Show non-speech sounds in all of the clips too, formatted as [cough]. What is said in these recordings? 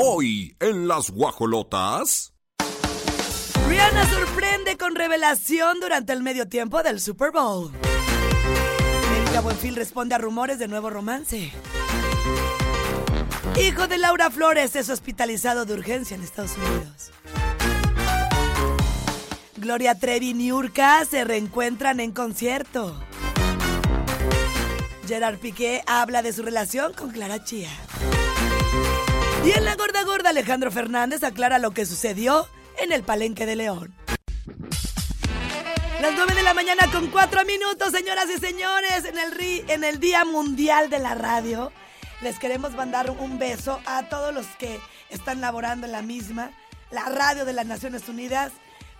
Hoy en las guajolotas. Rihanna sorprende con revelación durante el medio tiempo del Super Bowl. Erika Buenfil responde a rumores de nuevo romance. Hijo de Laura Flores es hospitalizado de urgencia en Estados Unidos. Gloria Trevi y Niurka se reencuentran en concierto. Gerard Piqué habla de su relación con Clara Chía. Y en la gorda gorda Alejandro Fernández aclara lo que sucedió en el Palenque de León. Las 9 de la mañana con 4 minutos, señoras y señores, en el, en el Día Mundial de la Radio. Les queremos mandar un beso a todos los que están laborando en la misma. La radio de las Naciones Unidas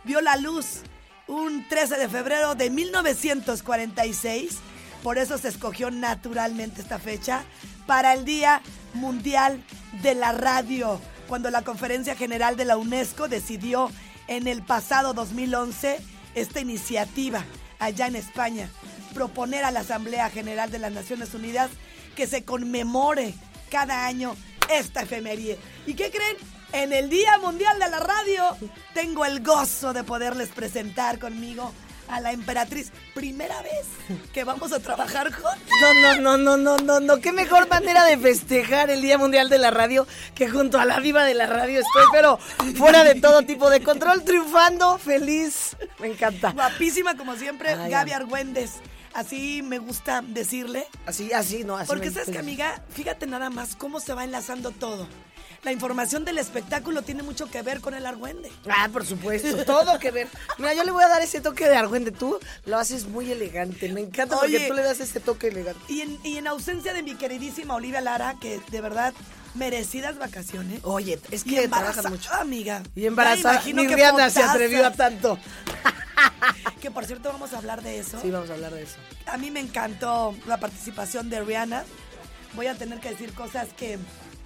vio la luz un 13 de febrero de 1946. Por eso se escogió naturalmente esta fecha para el Día Mundial de la Radio, cuando la Conferencia General de la UNESCO decidió en el pasado 2011 esta iniciativa allá en España, proponer a la Asamblea General de las Naciones Unidas que se conmemore cada año esta efeméride. ¿Y qué creen? En el Día Mundial de la Radio tengo el gozo de poderles presentar conmigo a la emperatriz. Primera vez que vamos a trabajar juntos. No, no, no, no, no, no, no. Qué mejor manera de festejar el Día Mundial de la Radio que junto a la viva de la radio estoy, pero fuera de todo tipo de control, triunfando, feliz. Me encanta. Guapísima como siempre, Ay, Gaby Argüendes. Así me gusta decirle. Así, así, no, así. Porque sabes que, amiga, fíjate nada más cómo se va enlazando todo. La información del espectáculo tiene mucho que ver con el Argüende. Ah, por supuesto, todo que ver. Mira, yo le voy a dar ese toque de argüende. Tú lo haces muy elegante. Me encanta porque tú le das ese toque elegante. Y en, y en ausencia de mi queridísima Olivia Lara, que de verdad, merecidas vacaciones. Oye, es que trabajan mucho. amiga. Y embarazada. Ni Rihanna se atrevió a tanto. [laughs] Que por cierto vamos a hablar de eso. Sí, vamos a hablar de eso. A mí me encantó la participación de Rihanna. Voy a tener que decir cosas que,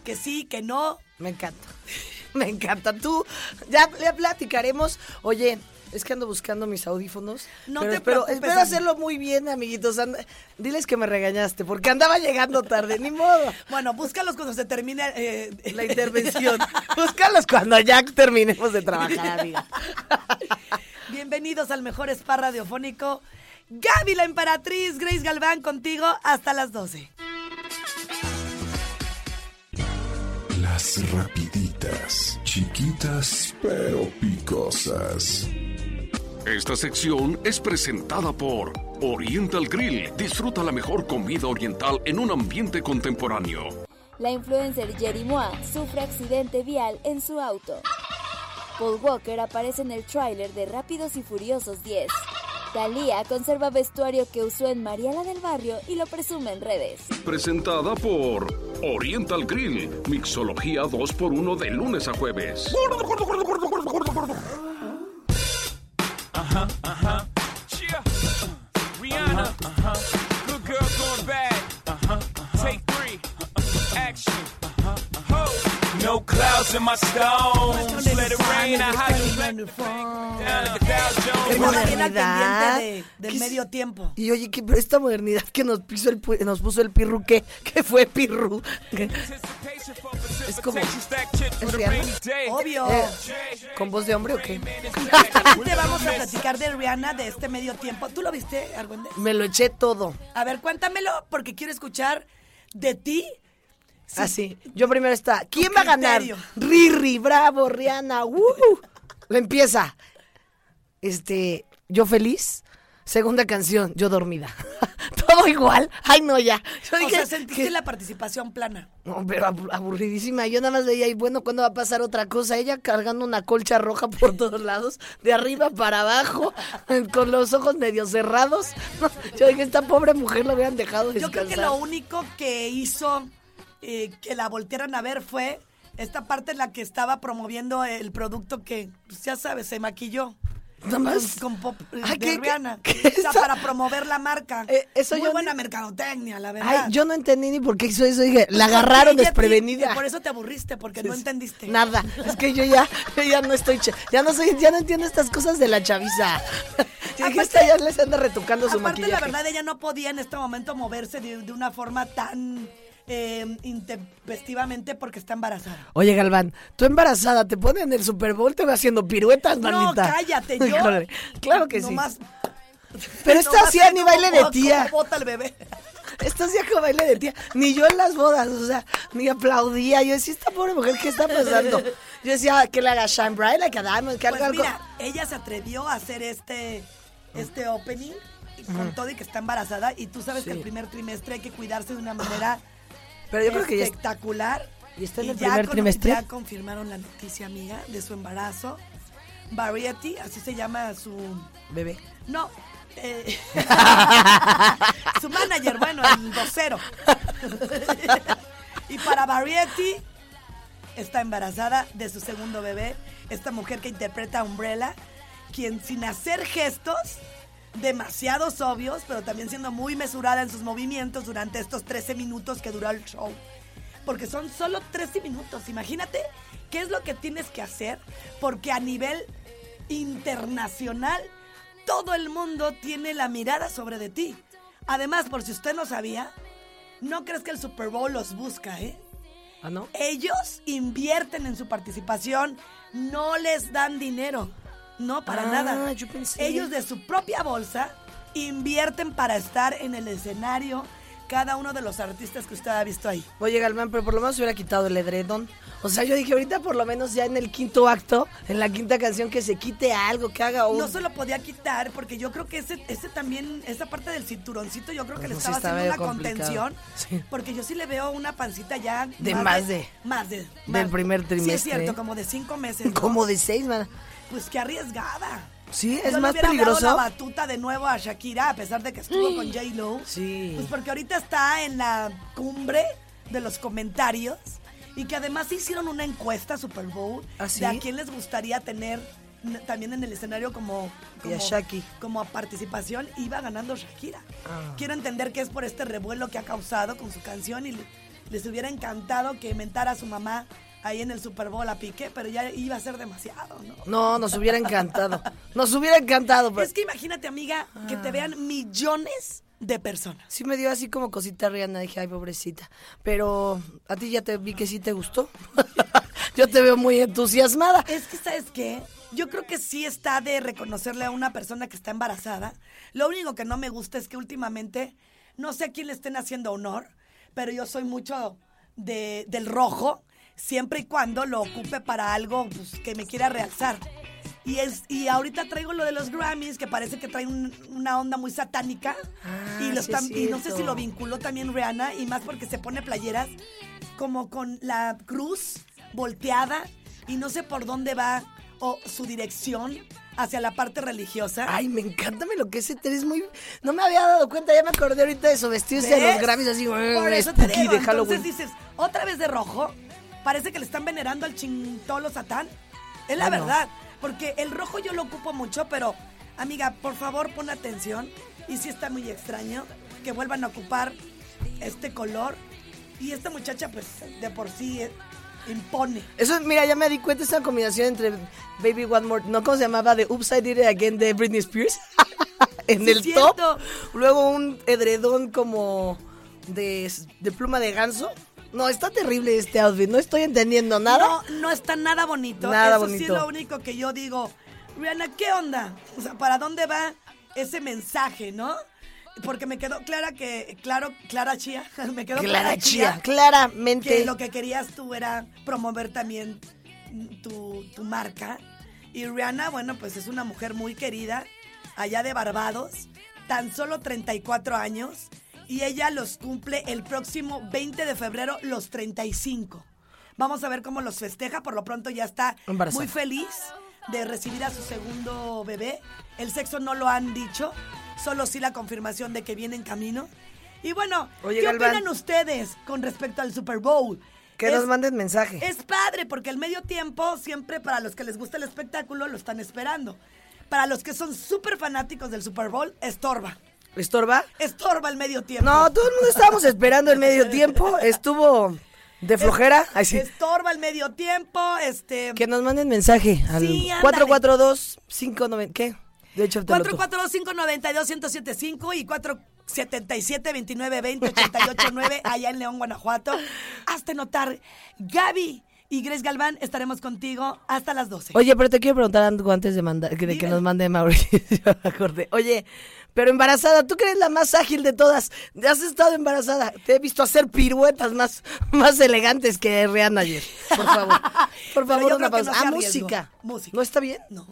que sí, que no. Me encanta. [laughs] Me encanta. Tú, ya, ya platicaremos. Oye, es que ando buscando mis audífonos. No pero te espero, preocupes, espero hacerlo muy bien, amiguitos. Anda- diles que me regañaste, porque andaba llegando tarde, ni modo. [laughs] Bueno, búscalos cuando se termine eh, La intervención. [laughs] Búscalos cuando ya terminemos de trabajar, amiga. Bienvenidos al mejor spa radiofónico. Gaby la emperatriz, Grace Galván contigo hasta las 12. Las rapiditas, chiquitas pero picosas. Esta sección es presentada por Oriental Grill. Disfruta la mejor comida oriental en un ambiente contemporáneo. La influencer Jerry Moa sufre accidente vial en su auto. Paul Walker aparece en el tráiler de Rápidos y Furiosos 10. Thalía conserva vestuario que usó en Mariela del Barrio y lo presume en redes. Presentada por Oriental Grill. Mixología 2x1 de lunes a jueves. Yeah. Rihanna. Good girl in my stones. Let it rain. I Qué modernidad. de- del ¿Qué medio tiempo. Y oye, que pero esta modernidad que nos puso el, nos puso el pirru, [laughs] ¿qué? ¿Qué fue pirru? ¿Qué? Es como- ¿Es Rihanna. Obvio. Eh, ¿Con voz de hombre o qué? [laughs] Te vamos a platicar de Rihanna de este medio tiempo. ¿Tú lo viste, Argüendes? Me lo eché todo. A ver, cuéntamelo porque quiero escuchar de ti. Así. Yo primero está. ¿Quién va a ganar? Riri, bravo, Rihanna. ¡uh! Lo empieza. Este, yo feliz. Segunda canción, yo dormida. [laughs] Todo igual. Ay, no, ya. Yo O dije sea, sentiste que- la participación plana. No, pero abur- aburridísima. Yo nada más veía, y bueno, ¿cuándo va a pasar otra cosa? Ella cargando una colcha roja por [laughs] todos lados, de arriba para abajo, [laughs] con los ojos medio cerrados. Yo dije, esta pobre mujer la hubieran dejado Yo descansar. creo que lo único que hizo eh, que la voltearan a ver fue esta parte en la que estaba promoviendo el producto que, pues, ya sabes, se maquilló. Nada más. Con, con pop Ay, de ¿qué- Rihanna. qué- o sea, para promover la marca. Eh, eso Muy yo buena ni- mercadotecnia, la verdad. Ay, yo no entendí ni por qué hizo eso. Dije, la [laughs] agarraron te- desprevenida. Por eso te aburriste, porque no entendiste. Nada, es que yo ya, yo ya no estoy, ya no soy, ya no entiendo estas cosas de la chaviza. [laughs] Dije, Aparte- esta ya les anda retocando su Aparte, maquillaje. la verdad, ella no podía en este momento moverse de, de una forma tan eh, intempestivamente porque está embarazada. Oye, Galván, tú embarazada, te ponen en el Super Bowl, te va haciendo piruetas, No, manita. cállate, [laughs] yo. Claro que sí. Pero esta hacía ni baile de tía. bota el bebé. [laughs] Esto hacía como baile de tía. Ni yo en las bodas, o sea, ni aplaudía. Yo decía, esta pobre mujer, ¿qué está pasando? [laughs] Yo decía, que le haga shine bright, like a diamond, que haga Pues algo. mira, ella se atrevió a hacer este, este opening con todo y que está embarazada. Y tú sabes que el primer trimestre hay que cuidarse de una manera Pero yo creo que ya espectacular. ¿Y está en el primer con- trimestre? Ya confirmaron la noticia, amiga, de su embarazo. Variety, así se llama su... bebé. No. eh, [laughs] su manager, bueno, el vocero. [laughs] y para Variety está embarazada de su segundo bebé, esta mujer que interpreta a Umbrella, quien sin hacer gestos demasiados obvios, pero también siendo muy mesurada en sus movimientos durante estos 13 minutos que duró el show. Porque son solo 13 minutos. Imagínate qué es lo que tienes que hacer, porque a nivel internacional todo el mundo tiene la mirada sobre de ti. Además, por si usted no sabía, no crees que el Super Bowl los busca, ¿eh? ¿Ah, no? Ellos invierten en su participación, no les dan dinero. No, para Ah, nada. yo pensé. Ellos de su propia bolsa invierten para estar en el escenario cada uno de los artistas que usted ha visto ahí. Oye, Galván, pero por lo menos hubiera quitado el edredón. O sea, yo dije, ahorita por lo menos ya en el quinto acto, en la quinta canción, que se quite algo, que haga un... No se lo podía quitar porque yo creo que ese, ese también, esa parte del cinturoncito, yo creo que le No, sí estaba haciendo una complicado. contención. Sí. Porque yo sí le veo una pancita ya. De más de- Más de. del primer Sí, es trimestre. cierto, como de cinco meses. [laughs] ¿no? Como de seis, man. Pues qué arriesgada. Sí, Yo es le más hubiera peligroso. dado la batuta de nuevo a Shakira, a pesar de que estuvo con J-Lo. Sí. Pues porque ahorita está en la cumbre de los comentarios y que además hicieron una encuesta Super Bowl ¿Ah, sí? de a quién les gustaría tener también en el escenario como, Y a como, Shaki. como a participación iba ganando Shakira. Ah. Quiero entender que es por este revuelo que ha causado con su canción y le- les hubiera encantado que mentara a su mamá ahí en el Super Bowl a Piqué, pero ya iba a ser demasiado, ¿no? No, nos hubiera encantado. Nos hubiera encantado. Pero... Es que imagínate, amiga, que Ah. te vean millones de personas. Sí me dio así como cosita Rihanna, dije, ay, pobrecita. Pero a ti ya te vi que sí te gustó. [laughs] Yo te veo muy entusiasmada. Es que, ¿sabes qué? Yo creo que sí está de reconocerle a una persona que está embarazada. Lo único que no me gusta es que últimamente, no sé a quién le estén haciendo honor, pero yo soy mucho de, del rojo, siempre y cuando lo ocupe para algo pues, que me quiera realzar. Y, es, y ahorita traigo lo de los Grammys, que parece que trae un- una onda muy satánica. Ah, y, sí es no sé si lo vinculó también Rihanna, y más porque se pone playeras como con la cruz volteada y no sé por dónde va o su dirección hacia la parte religiosa. Ay, me encanta me lo que es eres muy... No me había dado cuenta, ya me acordé ahorita de eso, vestirse de los ¿Ves? Grammys así, Por eso te spooky digo, de Halloween. entonces dices, otra vez de rojo, parece que le están venerando al chintolo satán. Es la Ay, no. verdad, porque el rojo yo lo ocupo mucho, pero amiga, por favor pon atención. Y si está muy extraño que vuelvan a ocupar este color. Y esta muchacha, pues, de por sí eh, impone. Eso, mira, ya me di cuenta, esa combinación entre Baby One More, ¿no? ¿Cómo se llamaba? De Upside It Again de Britney Spears. [laughs] en Sí, el cierto. top. Luego un edredón como de, de pluma de ganso. No, está terrible este outfit, no estoy entendiendo nada. No, no está nada bonito. Nada Eso sí bonito. es lo único que yo digo. Rihanna, ¿qué onda? O sea, ¿para dónde va ese mensaje, no? Porque me quedó clara que, claro, Clara Chía, [laughs] me quedó Clara Clara Chía, claramente. que lo que querías tú era promover también tu, tu marca. Y Rihanna, bueno, pues es una mujer muy querida, allá de Barbados, tan solo 34 años, y ella los cumple el próximo 20 de febrero, los 35. Vamos a ver cómo los festeja. Por lo pronto ya está Embarazada. muy feliz de recibir a su segundo bebé. El sexo no lo han dicho, solo sí la confirmación de que viene en camino. Y bueno, Oye, ¿qué Galván. opinan ustedes con respecto al Super Bowl? Que Es- nos manden mensaje. es padre porque el medio tiempo siempre para los que les gusta el espectáculo lo están esperando. Para los que son súper fanáticos del Super Bowl, estorba. ¿Estorba? Estorba el medio tiempo. No, todo el mundo estábamos esperando el medio tiempo. Estuvo de flojera. Ay, sí. Estorba el medio tiempo, este... Que nos manden mensaje al Sí, ándale. 442 590 ¿Qué? De hecho, te lo tú. 442-592-1075 y 477-2920-889 allá en León, Guanajuato. Hazte notar, Gaby y Grace Galván estaremos contigo hasta las 12. Oye, pero te quiero preguntar algo antes de, mandar, de que nos mande Mauricio. [laughs] acordé. Oye, pero embarazada, tú que eres la más ágil de todas. Has estado embarazada. Te he visto hacer piruetas más, más elegantes que Rihanna ayer. Por favor. [laughs] Por favor, una pausa. no ah, música. Música. ¿No está bien? No.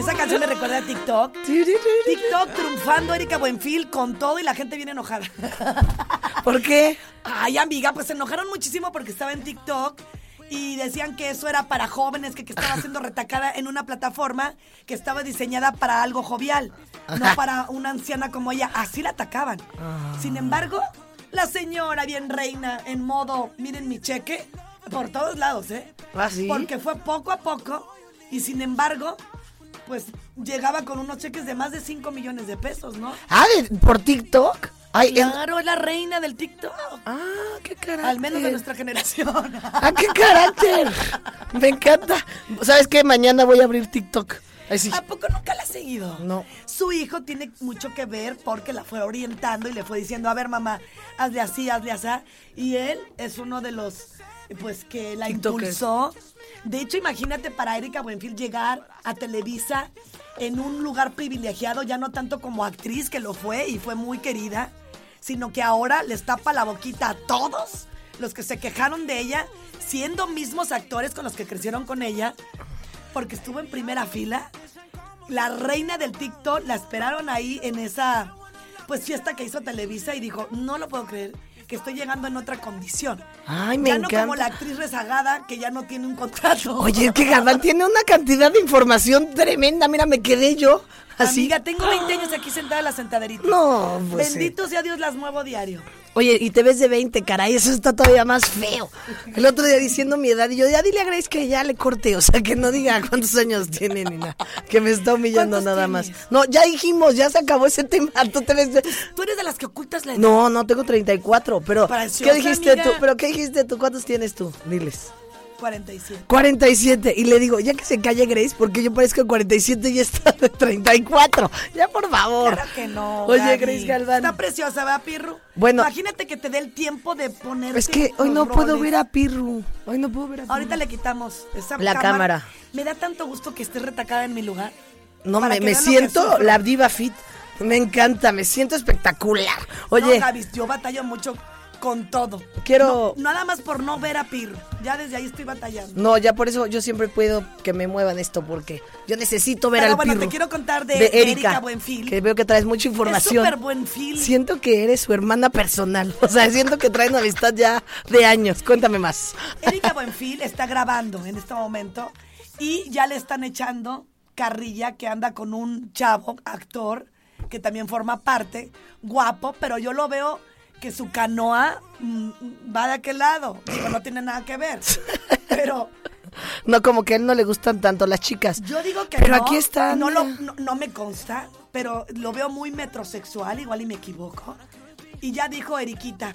Esa canción me recuerda a TikTok. TikTok triunfando Erika Buenfil con todo y la gente viene enojada. [laughs] ¿Por qué? Ay, amiga, pues se enojaron muchísimo porque estaba en TikTok y decían que eso era para jóvenes, que, que estaba siendo [laughs] retacada en una plataforma que estaba diseñada para algo jovial, no para una anciana como ella. Así la atacaban. Sin embargo, la señora bien reina en modo, miren mi cheque, por todos lados, ¿eh? ¿Ah, sí? Porque fue poco a poco y sin embargo, pues llegaba con unos cheques de más de 5 millones de pesos, ¿no? Ah, ¿de- ¿por TikTok? Ay, Claro, es la reina del TikTok. Ah, qué carácter. Al menos de nuestra generación. Ah, qué carácter. Me encanta. ¿Sabes qué? Mañana voy a abrir TikTok. Ay, sí. ¿A poco nunca la has seguido? No. Su hijo tiene mucho que ver porque la fue orientando y le fue diciendo, a ver mamá, hazle así, hazle así. Y él es uno de los, pues, que la TikTokers. impulsó. De hecho, imagínate para Erika Buenfil llegar a Televisa en un lugar privilegiado, ya no tanto como actriz, que lo fue y fue muy querida, sino que ahora les tapa la boquita a todos los que se quejaron de ella, siendo mismos actores con los que crecieron con ella, porque estuvo en primera fila. La reina del TikTok la esperaron ahí en esa pues fiesta que hizo Televisa y dijo, no lo puedo creer, que estoy llegando en otra condición. Ay, me ya no como encanta. la actriz rezagada que ya no tiene un contrato. Oye, es que Galván tiene una cantidad de información tremenda. Mira, me quedé yo así. Amiga, tengo 20 años aquí sentada en la sentaderita. No, pues, Bendito sea Dios, las muevo diario. Oye, y te ves de 20, caray, eso está todavía más feo. El otro día diciendo mi edad y yo, ya dile a Grace que ya le corte, o sea, que no diga cuántos años tiene ni nada, que me está humillando ¿Cuántos nada tienes? más. No, ya dijimos, ya se acabó ese tema, tú te ves de- Tú eres de las que ocultas la edad. No, no, tengo 34, pero ¿qué dijiste amiga. tú? ¿Pero qué dijiste tú? ¿Cuántos tienes tú? Diles. 47. 47. Y le digo, ya que se calle Grace, porque yo parezco 47 y está de 34. Ya, por favor. Claro que no. Oye. Grace Galván. Está preciosa, ¿va, Pirru? Bueno. Imagínate que te dé el tiempo de poner. Es que hoy no puedo ver a Pirru. Hoy no puedo ver a Pirru. Ahorita le quitamos esa La cámara. Me da tanto gusto que estés retacada en mi lugar. No, me, me siento la diva fit. Me encanta, me siento espectacular. Oye, No, yo batallo mucho con todo. Quiero- No, nada más por no ver a Pirru. Ya desde ahí estoy batallando. no, ya por eso yo siempre puedo que me muevan esto, porque yo necesito ver Pero al bueno, te quiero contar de, de Erika Buenfil. Que veo que traes mucha información. Es súper. Siento que eres su hermana personal. [laughs] O sea, siento que traen una amistad ya de años. Cuéntame más. Erika [laughs] Buenfil está grabando en este momento y ya le están echando carrilla que anda con un chavo, actor, que también forma parte, guapo, pero yo lo veo que su canoa mm, va de aquel lado. Digo, no tiene nada que ver. Pero No, como que a él no le gustan tanto las chicas. yo digo que Pero no. aquí está. No, lo- mira. no, no me consta, pero lo veo muy metrosexual, igual y me equivoco. Y ya dijo Eriquita,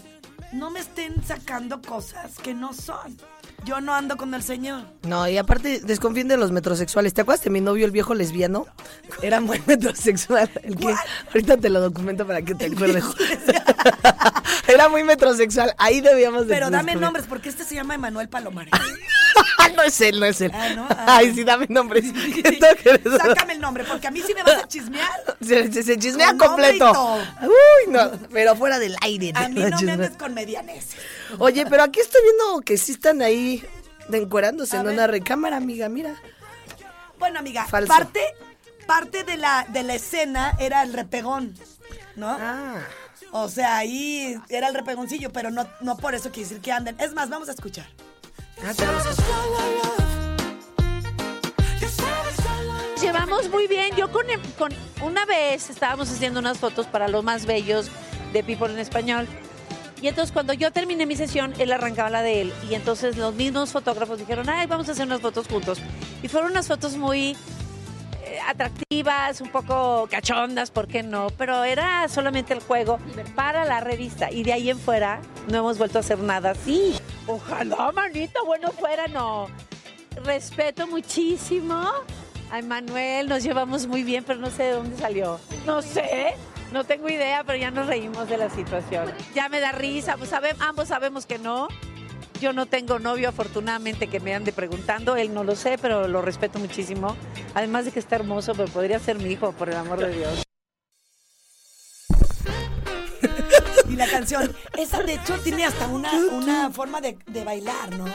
no me estén sacando cosas que no son. Yo no ando con el señor. No, y aparte desconfíen de los metrosexuales. ¿Te acuerdas de mi novio, el viejo lesbiano? Era muy [laughs] metrosexual. El que, ahorita te lo documento para que te acuerdes. [laughs] Era muy metrosexual. Ahí debíamos de Pero dame descubrir. nombres, porque este se llama Emanuel Palomares. [laughs] no es él, no es él. Ah, ¿no? Ah. Ay, sí, dame nombres. Sácame el nombre, porque a mí sí me vas a chismear. Se, se- se chismea Con completo. Uy, no, pero fuera del aire. A mí no me andes con medianeses. Oye, pero aquí estoy viendo que sí están ahí de encuerándose A en ver. una recámara, amiga, mira. Bueno, amiga, Falso. parte, parte de la, de la escena era el repegón, ¿no? Ah. O sea, ahí era el repegoncillo, pero no, no por eso quiere decir que anden. Es más, vamos a escuchar. Ah, Llevamos muy bien. Yo con, con una vez estábamos haciendo unas fotos para los más bellos de People en español. Y entonces cuando yo terminé mi sesión, él arrancaba la de él. Y entonces los mismos fotógrafos dijeron, ay, vamos a hacer unas fotos juntos. Y fueron unas fotos muy eh, atractivas, un poco cachondas, ¿por qué no? Pero era solamente el juego para la revista. Y de ahí en fuera no hemos vuelto a hacer nada así. Ojalá, manito, bueno fuera, no. Respeto muchísimo a Manuel, nos llevamos muy bien, pero no sé de dónde salió. No sé, no tengo idea, pero ya nos reímos de la situación. Ya me da risa, pues sabe- ambos sabemos que no. Yo no tengo novio, afortunadamente, que me ande preguntando. Él no lo sé, pero lo respeto muchísimo. Además de que está hermoso, pero podría ser mi hijo, por el amor de Dios. Y la canción, esa de hecho tiene hasta una, una forma de, de bailar, ¿no?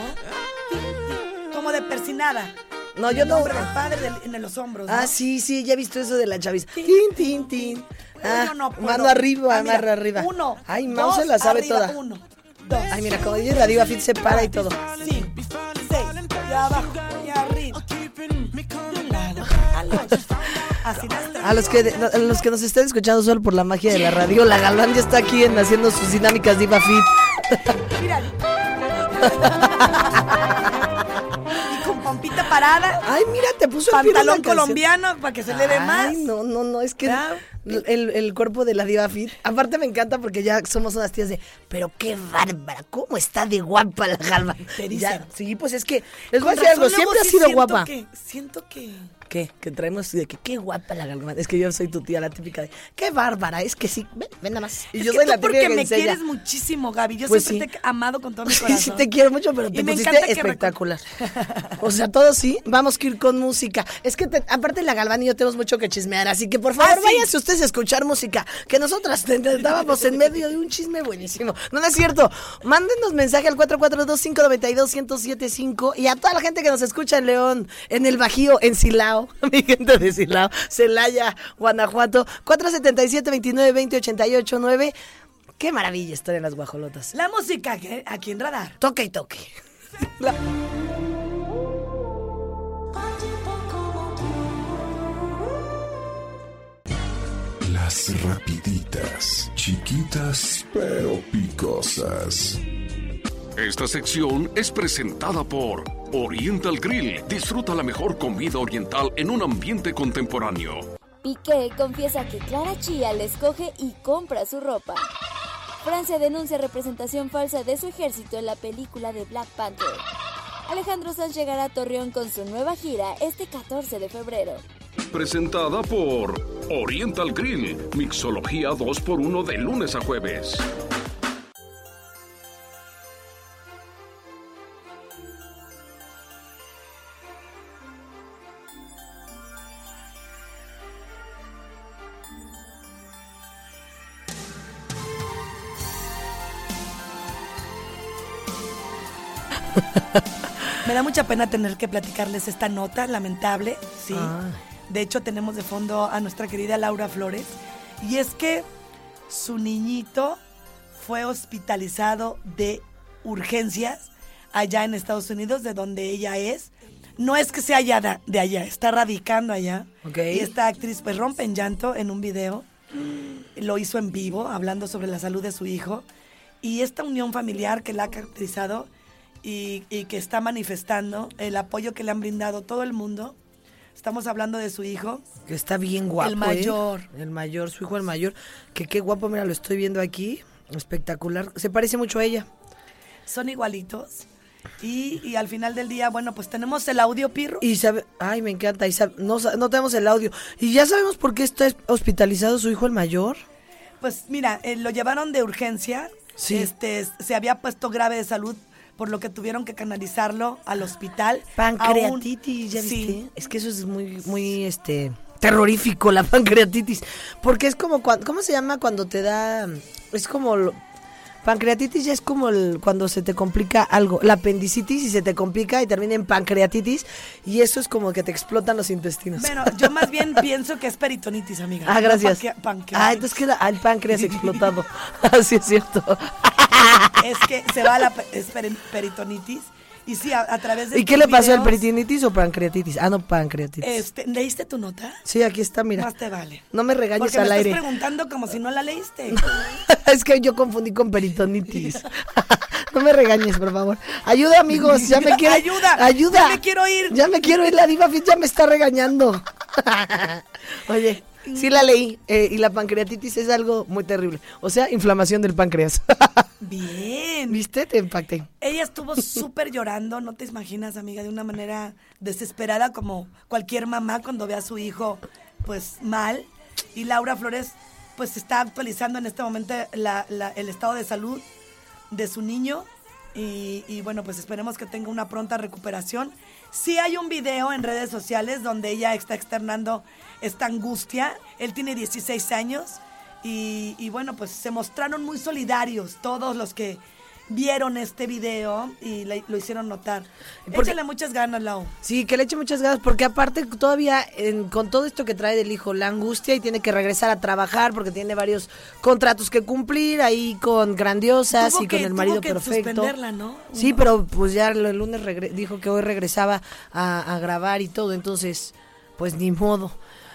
Como de persinada. No, yo El no. del padre del- en los hombros. ¿no? Ah, sí, sí, ya he visto eso de la chaviza. Tin, tin, tin. Ah, yo no puedo. mano arriba, Ah, mira, mano arriba. Uno. Ay, Mau se la sabe arriba, toda. Uno, dos. Ay, mira, como dice la diva Fit se para y todo. Sí, seis, y abajo, y arriba. A los que a los que nos estén escuchando solo por la magia de la radio, la Galván ya está aquí en haciendo sus dinámicas diva fit. Mira. [laughs] parada, Ay, mira, te puso el pantalón canción. colombiano para que se le ve más. Ay, no, no, no, es que el, el cuerpo de la diva fit. Aparte me encanta porque ya somos unas tías de, pero qué bárbara, cómo está de guapa la Galván. Te dicen. Ya, sí, pues es que les voy a decir algo, siempre ha sido siento guapa. que- siento que... ¿Qué? Que traemos de que qué guapa la Galván. Es que yo soy tu tía, la típica de, qué bárbara, es que sí, ven, ven nada más. Y Es yo que soy tú la porque que me enseña. quieres muchísimo, Gaby. Yo Pues siempre sí. te he amado con todo mi [laughs] corazón. sí te quiero mucho, pero Y te me pusiste espectacular. [laughs] O sea, todo sí, vamos que ir con música. Es que te- aparte la Galván y yo tenemos mucho que chismear, así que por favor Ah, sí. váyanse ustedes a escuchar música, que nosotras estábamos en medio de un chisme buenísimo. No, no es cierto. Mándenos mensaje al 442-592-1075 y a toda la gente que nos escucha en León, en el Bajío, en Silao, [laughs] mi gente de Silao, Celaya, Guanajuato, 477-2920-889. Qué maravilla estar en las guajolotas. La música que- aquí en Radar. Toque y toque. [laughs] La- Las rapiditas, chiquitas pero picosas. Esta sección es presentada por Oriental Grill. Disfruta la mejor comida oriental en un ambiente contemporáneo. Piqué confiesa que Clara Chía le escoge y compra su ropa. Francia denuncia representación falsa de su ejército en la película de Black Panther. Alejandro Sanz llegará a Torreón con su nueva gira este 14 de febrero. Presentada por Oriental Grill. Mixología 2x1 de lunes a jueves. [laughs] Me da mucha pena tener que platicarles esta nota lamentable, sí. Ah. De hecho, tenemos de fondo a nuestra querida Laura Flores. Y es que su niñito fue hospitalizado de urgencias allá en Estados Unidos, de donde ella es. No es que sea allá de allá, está radicando allá. Y esta actriz pues rompe en llanto en un video. Lo hizo en vivo, hablando sobre la salud de su hijo. Y esta unión familiar que la ha caracterizado y, y que está manifestando el apoyo que le han brindado todo el mundo. Estamos hablando de su hijo. Que está bien guapo. El mayor. ¿eh? El mayor, su hijo el mayor. Que qué guapo, mira, lo estoy viendo aquí. Espectacular. Se parece mucho a ella. Son igualitos. Y, y al final del día, bueno, pues tenemos el audio pirro. Y sabe, ay, me encanta. Y sabe- no, no tenemos el audio. Y ya sabemos por qué está hospitalizado su hijo el mayor. Pues mira, eh, lo llevaron de urgencia. Sí. Este, se había puesto grave de salud, por lo que tuvieron que canalizarlo al hospital. Pancreatitis, ¿ya viste? Sí. Es que eso es muy, muy, este, terrorífico, la [laughs] pancreatitis. Porque es como, cuando, ¿cómo se llama cuando te da? Es como, lo- Pancreatitis ya es como el- cuando se te complica algo. La apendicitis y se te complica y termina en pancreatitis. Y eso es como que te explotan los intestinos. Bueno, yo más bien [laughs] pienso que es peritonitis, amiga. Ah, gracias. panque- Ah, entonces queda el páncreas explotado. [laughs] Así es cierto. Es que se va la es peri- peritonitis. Y sí, a, a través de. ¿Y qué le pasó al peritonitis o pancreatitis? Ah, no, pancreatitis. Este, ¿Leíste tu nota? Sí, aquí está, mira. Más te vale. No me regañes Porque al me aire. estás preguntando como si no la leíste. [laughs] es que yo confundí con peritonitis. [laughs] no me regañes, por favor. Ayuda, amigos, ya me quiero. Ayuda, Ayuda. ya me quiero ir. Ya me quiero ir, la diva fit ya me está regañando. [laughs] Oye, sí la leí. eh, y la pancreatitis es algo muy terrible. O sea, inflamación del páncreas. [laughs] Bien. ¿Viste? Te impacté. Ella estuvo [laughs] súper llorando, no te imaginas, amiga, de una manera desesperada como cualquier mamá cuando ve a su hijo pues mal. Y Laura Flores pues está actualizando en este momento la- la- el estado de salud de su niño. Y, y, bueno, pues esperemos que tenga una pronta recuperación. Sí hay un video en redes sociales donde ella está externando esta angustia. Él tiene 16 años y, y bueno, pues se mostraron muy solidarios todos los que vieron este video y le- lo hicieron notar. Porque- Échale muchas ganas, Lau. Sí, que le eche muchas ganas, porque aparte todavía en- con todo esto que trae del hijo, la angustia y tiene que regresar a trabajar porque tiene varios contratos que cumplir ahí con grandiosas Tuvo y que- con el tuvo marido que perfecto. suspenderla, ¿no? Sí, pero pues ya el lunes dijo que hoy regresaba a, a grabar y todo, entonces pues ni modo.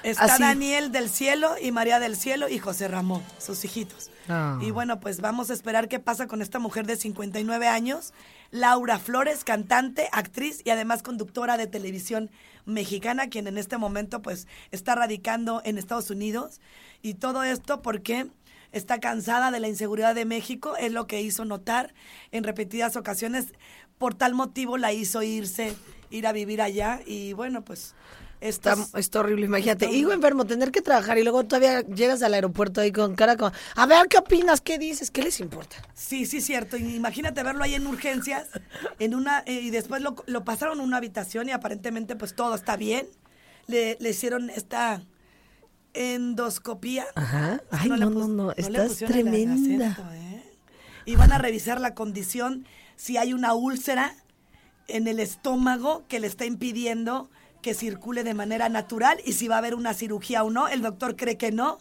Está Así- Daniel del Cielo y María del Cielo y José Ramón, sus hijitos. Ah. Y bueno, pues vamos a esperar qué pasa con esta mujer de 59 años, Laura Flores, cantante, actriz y además conductora de televisión mexicana, quien en este momento pues está radicando en Estados Unidos. Y todo esto porque está cansada de la inseguridad de México, es lo que hizo notar en repetidas ocasiones. Por tal motivo la hizo irse, ir a vivir allá y bueno, pues... Está, estos- está horrible, imagínate. está Hijo enfermo, tener que trabajar y luego todavía llegas al aeropuerto ahí con cara como, a ver, ¿qué opinas? ¿Qué dices? ¿Qué les importa? Sí, sí, cierto. Imagínate verlo ahí en urgencias, en una eh, y después lo, lo pasaron a una habitación y aparentemente pues todo está bien. Le, le hicieron esta endoscopía. Ajá. Es que Ay, no, no, no, le estás el tremenda. acento, ¿eh? Y van a revisar la condición, si hay una úlcera en el estómago que le está impidiendo que circule de manera natural y si va a haber una cirugía o no. El doctor cree que no,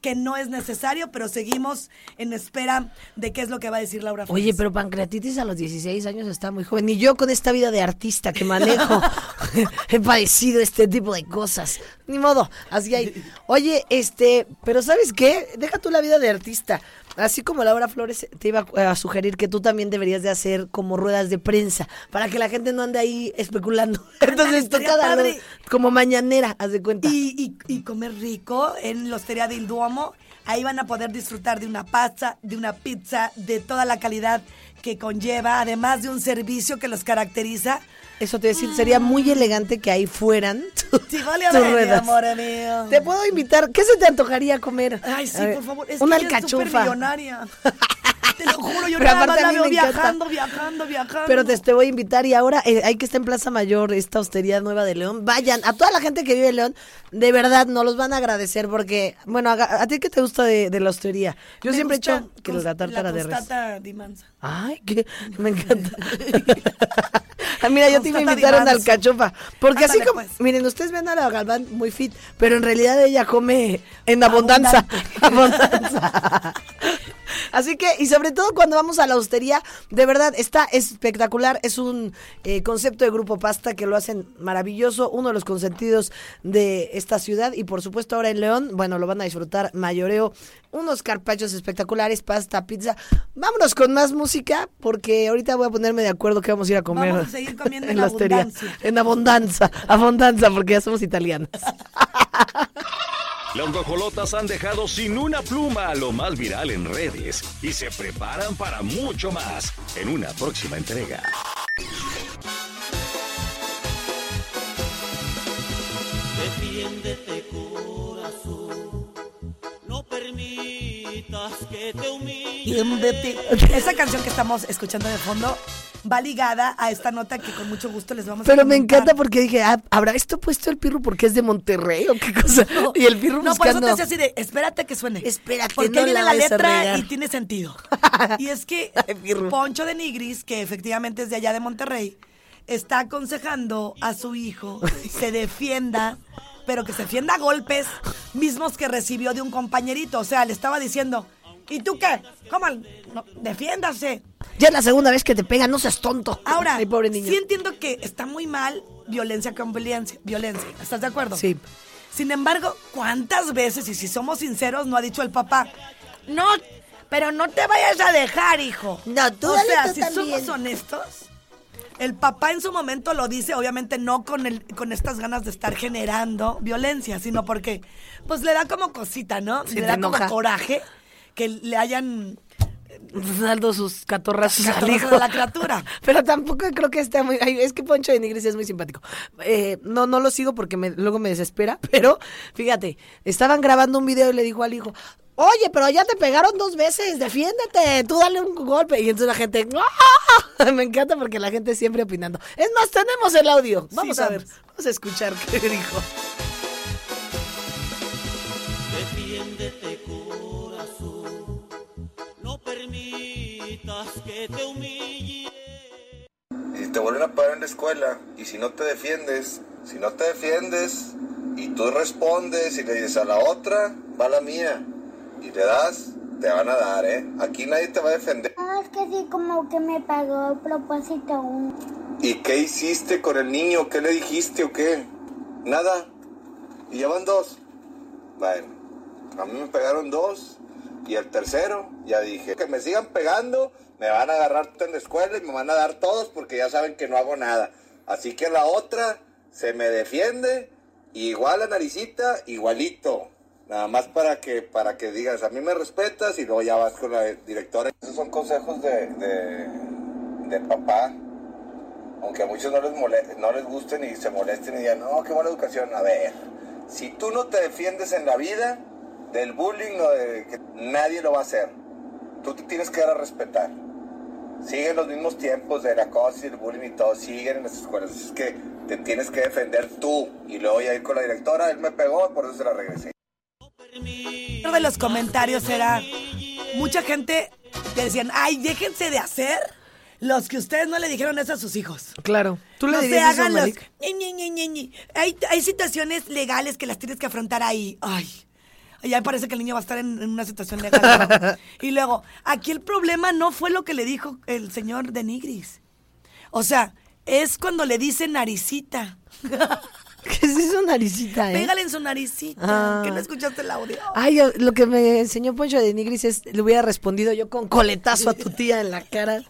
que no es necesario, pero seguimos en espera de qué es lo que va a decir Laura Oye, Flores. pero pancreatitis a los 16 años está muy joven. Ni yo con esta vida de artista que manejo [laughs] [laughs] he padecido este tipo de cosas. Ni modo, así hay. Oye, este, pero ¿sabes qué? Deja tú la vida de artista. Así como Laura Flores te iba a sugerir que tú también deberías de hacer como ruedas de prensa para que la gente no ande ahí especulando. [laughs] Entonces toca darlo padre. como mañanera, haz de cuenta. Y, y- y comer rico en la Hostería del Duomo. Ahí van a poder disfrutar de una pasta, de una pizza, de toda la calidad que conlleva, además de un servicio que los caracteriza. Eso te voy a decir, sería muy elegante que ahí fueran tu- [laughs] Sí, vale, a tus ruedas. amor mío. Te puedo invitar. ¿Qué se te antojaría comer? Ay, sí, ver, por favor. Es una que. [laughs] Te lo juro, yo Pero nada más la veo me viajando, viajando, viajando. Pero te, te voy a invitar y ahora eh, hay que estar en Plaza Mayor, esta hostería nueva de León. Vayan, a toda la gente que vive en León, de verdad, nos los van a agradecer porque, bueno, a, a ti que te gusta de, de la hostería. Yo Me siempre he hecho que la tártara de res. costata di manza. Ay, que me encanta. [laughs] Ah, Mira, yo te iba a Constata invitar a una Dimanzo. alcachofa. Porque así como, pues. miren, ustedes ven a la Galván muy fit, pero en realidad ella come en abundancia. Abundancia. [laughs] Así que, y sobre todo cuando vamos a la hostería, de verdad está espectacular. Es un eh, concepto de grupo pasta que lo hacen maravilloso, uno de los consentidos de esta ciudad. Y por supuesto, ahora en León, bueno, lo van a disfrutar mayoreo. Unos carpachos espectaculares, pasta, pizza. Vámonos con más música, porque ahorita voy a ponerme de acuerdo que vamos a ir a comer. Vamos a seguir comiendo [laughs] en la hostería. abundancia. En abundancia, abundancia, porque ya somos italianas. [laughs] Las guajolotas han dejado sin una pluma a lo más viral en redes y se preparan para mucho más en una próxima entrega. Defiéndete corazón, no permitas que te humille. Esa canción que estamos escuchando de fondo va ligada a esta nota que con mucho gusto les vamos a Pero me encanta porque dije, ah, ¿habrá esto puesto el pirro porque es de Monterrey o qué cosa? y el pirro No, por eso te buscando... hacía así de, espérate que suene. Espérate, Porque no viene la letra y tiene sentido. [laughs] y es que Ay. Poncho de Nigris, que efectivamente es de allá de Monterrey, está aconsejando a su hijo se defienda, pero que se defienda a golpes mismos que recibió de un compañerito. O sea, le estaba diciendo, ¿y tú qué? ¿Cómo? No, defiéndase. Ya es la segunda vez que te pega, no seas tonto. Ahora, Ay, pobre niño. sí entiendo que está muy mal violencia con violencia. violencia. ¿Estás de acuerdo? Sí. Sin embargo, ¿cuántas veces, y si somos sinceros, no ha dicho el papá, no, pero no te vayas a dejar, hijo? No, tú O sea, si también. somos honestos, el papá en su momento lo dice, obviamente no con, el, con estas ganas de estar generando violencia, sino porque, pues le da como cosita, ¿no? Sí, le te da como coraje que le hayan [laughs] dando sus catorrazos al Catorrazos hijo. a la criatura. [laughs] Pero tampoco creo que esté muy... ay, es que Poncho de Nigris es muy simpático. Eh, no, no lo sigo porque me- luego me desespera, [laughs] pero fíjate, estaban grabando un video y le dijo al hijo, oye, pero ya te pegaron dos veces, defiéndete, tú dale un golpe. Y entonces la gente, ¡ah! me encanta porque la gente siempre opinando. Es más, tenemos el audio. Vamos a ver, vamos a escuchar qué dijo. Que te humille. Y si te vuelven a parar en la escuela y si no te defiendes, si no te defiendes y tú respondes y le dices a la otra, va la mía y le das, te van a dar, ¿eh? Aquí nadie te va a defender. No, es que sí, como que me pagó a propósito. ¿Y qué hiciste con el niño? ¿Qué le dijiste o qué? Nada. Y ya van dos. Bueno, a mí me pegaron dos y el tercero ya dije que me sigan pegando, me van a agarrar en la escuela y me van a dar todos porque ya saben que no hago nada. Así que la otra se me defiende, igual la naricita, igualito. Nada más para que para que digas, a mí me respetas y luego ya vas con la directora. Esos son consejos de, de, papá aunque a muchos no les, mole- no les gusten y se molesten y digan, no, qué buena educación. A ver, si tú no te defiendes en la vida del bullying o de que nadie lo va a hacer, tú te tienes que dar a respetar. Siguen los mismos tiempos del acoso y el bullying y todo, siguen en las escuelas. Es que te tienes que defender tú y luego ya ir con la directora, él me pegó, por eso se la regresé. Uno de los comentarios era, mucha gente que decían, ay, déjense de hacer los que ustedes no le dijeron eso a sus hijos. Claro. ¿Tú le no se dirías eso, hagan los... Hay, hay situaciones legales que las tienes que afrontar ahí. Ay, ya parece que el niño va a estar en, en una situación legal. ¿no? [laughs] y luego, aquí el problema no fue lo que le dijo el señor de Nigris. O sea, es cuando le dice naricita. [laughs] [laughs] ¿Qué es eso, naricita, eh? Pégale en su naricita. Ah. Que no escuchaste el audio. Ay, lo que me enseñó Poncho de Nigris es, le hubiera respondido yo con coletazo a tu tía en la cara.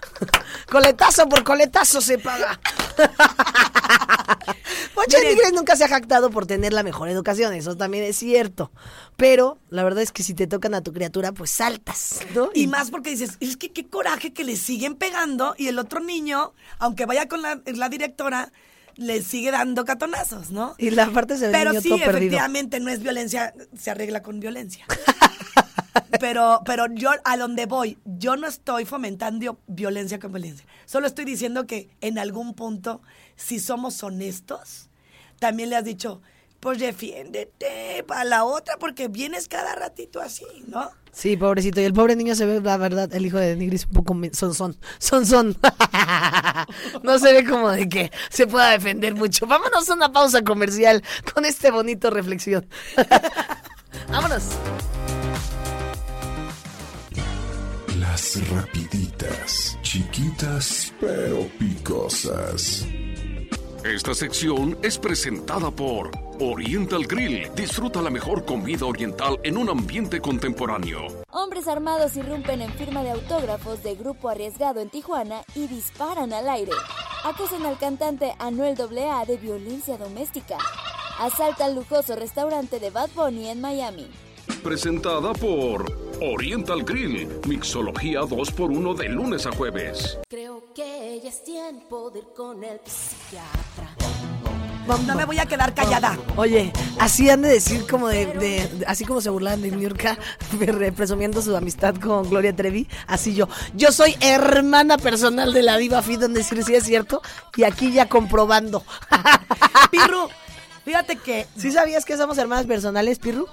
[laughs] coletazo por coletazo se paga. [laughs] Poncho de. Nigris nunca se ha jactado por tener la mejor educación, eso también es cierto. Pero la verdad es que si te tocan a tu criatura, pues saltas, ¿no? Y más porque dices, es que qué coraje que le siguen pegando y el otro niño, aunque vaya con la, la directora, le sigue dando catonazos, ¿no? Y la parte se ve Pero niño sí, todo perdido. efectivamente, no es violencia, se arregla con violencia. [laughs] pero, pero yo a donde voy, yo no estoy fomentando violencia con violencia. Solo estoy diciendo que en algún punto, si somos honestos, también le has dicho, pues defiéndete para la otra, porque vienes cada ratito así, ¿no? Sí, pobrecito. Y el pobre niño se ve, la verdad, el hijo de Nigris un poco son son. Son son. [laughs] no se ve como de que se pueda defender mucho. Vámonos a una pausa comercial con este bonito reflexión. [laughs] Vámonos. Las rapiditas, chiquitas pero picosas. Esta sección es presentada por Oriental Grill. Disfruta la mejor comida oriental en un ambiente contemporáneo. Hombres armados irrumpen en firma de autógrafos de Grupo Arriesgado en Tijuana y disparan al aire. Acusan al cantante Anuel AA de violencia doméstica. Asaltan lujoso restaurante de Bad Bunny en Miami. Presentada por Oriental Grill. Mixología 2x1 de lunes a jueves. Creo que ya es tiempo de ir con el psiquiatra. No me voy a quedar callada. Oye, así han de decir como de, de- de- así como se burlan de Niurka [laughs] presumiendo su amistad con Gloria Trevi, así yo. Yo soy hermana personal de la diva Fit, donde decir si es cierto, y aquí ya comprobando. [laughs] Pirru, fíjate que ¿Sí sabías que somos hermanas personales, Pirru?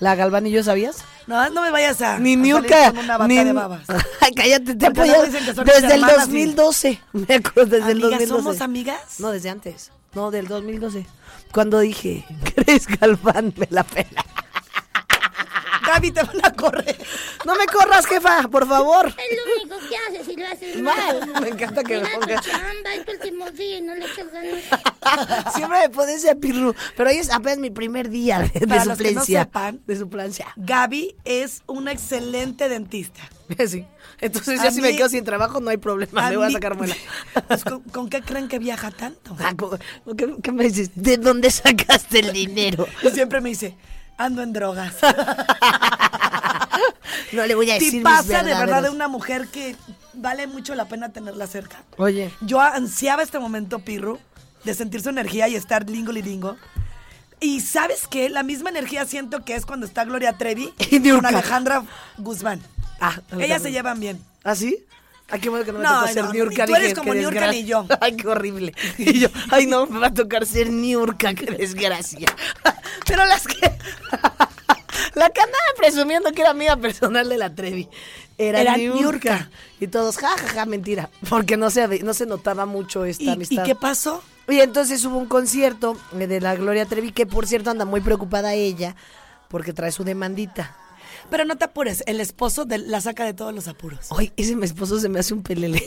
La Galván y yo, ¿sabías? no, no me vayas a, Ni Niurka. ni- de babas. [laughs] Ay, cállate, te dicen que son mis desde el hermanas y- 2012. [laughs] Me acuerdo, desde el Amigas, 2012. ¿somos amigas? No, desde antes. No, del 2012. Cuando dije, [laughs] Grace Galván me la pela. Gaby, te van a correr. No me corras, jefa, por favor. Es lo único que haces y lo haces Mal. mal. Me encanta que me Mira tu pongas. chamba, es tu último día y no le echas ganas. [laughs] Siempre me pones a Pirru. Pero hoy es apenas mi primer día de, de Para los que no suplencia. sepan, de suplencia. Gaby es una excelente dentista. [laughs] Sí. Entonces ya si me quedo sin trabajo no hay problema. Me voy a sacar muela. [laughs] Pues, ¿con, con qué creen que viaja tanto? Ah, ¿cómo- ¿Qué, qué me dices? ¿De dónde sacaste el dinero? Y siempre me dice, ando en drogas. [laughs] No le voy a decir Si mis pasa de verdad de una mujer que vale mucho la pena tenerla cerca. Oye, Yo ansiaba este momento, Pirru, de sentir su energía y estar lingo lingo. Y ¿sabes qué? La misma energía siento que es cuando está Gloria Trevi [laughs] Y con Alejandra Guzmán. ah, Ellas se llevan bien. ¿Ah, sí? Ay, qué bueno que no me No, tocó ser no, Niurka. tú eres como Niurka ni yo. [laughs] Ay, qué horrible. Y yo, ay, no, me va a tocar ser Niurka, qué desgracia. Pero las que... [laughs] La que andaba presumiendo que era amiga personal de la Trevi. Era, Era Niurka. Niurka. Y todos, ja, ja, ja, mentira. Porque no se, no se notaba mucho esta ¿Y, amistad. ¿Y qué pasó? Y entonces hubo un concierto de la Gloria Trevi, que por cierto anda muy preocupada ella, porque trae su demandita. Pero no te apures, el esposo de- la saca de todos los apuros. Ay, ese mi esposo se me hace un pelele.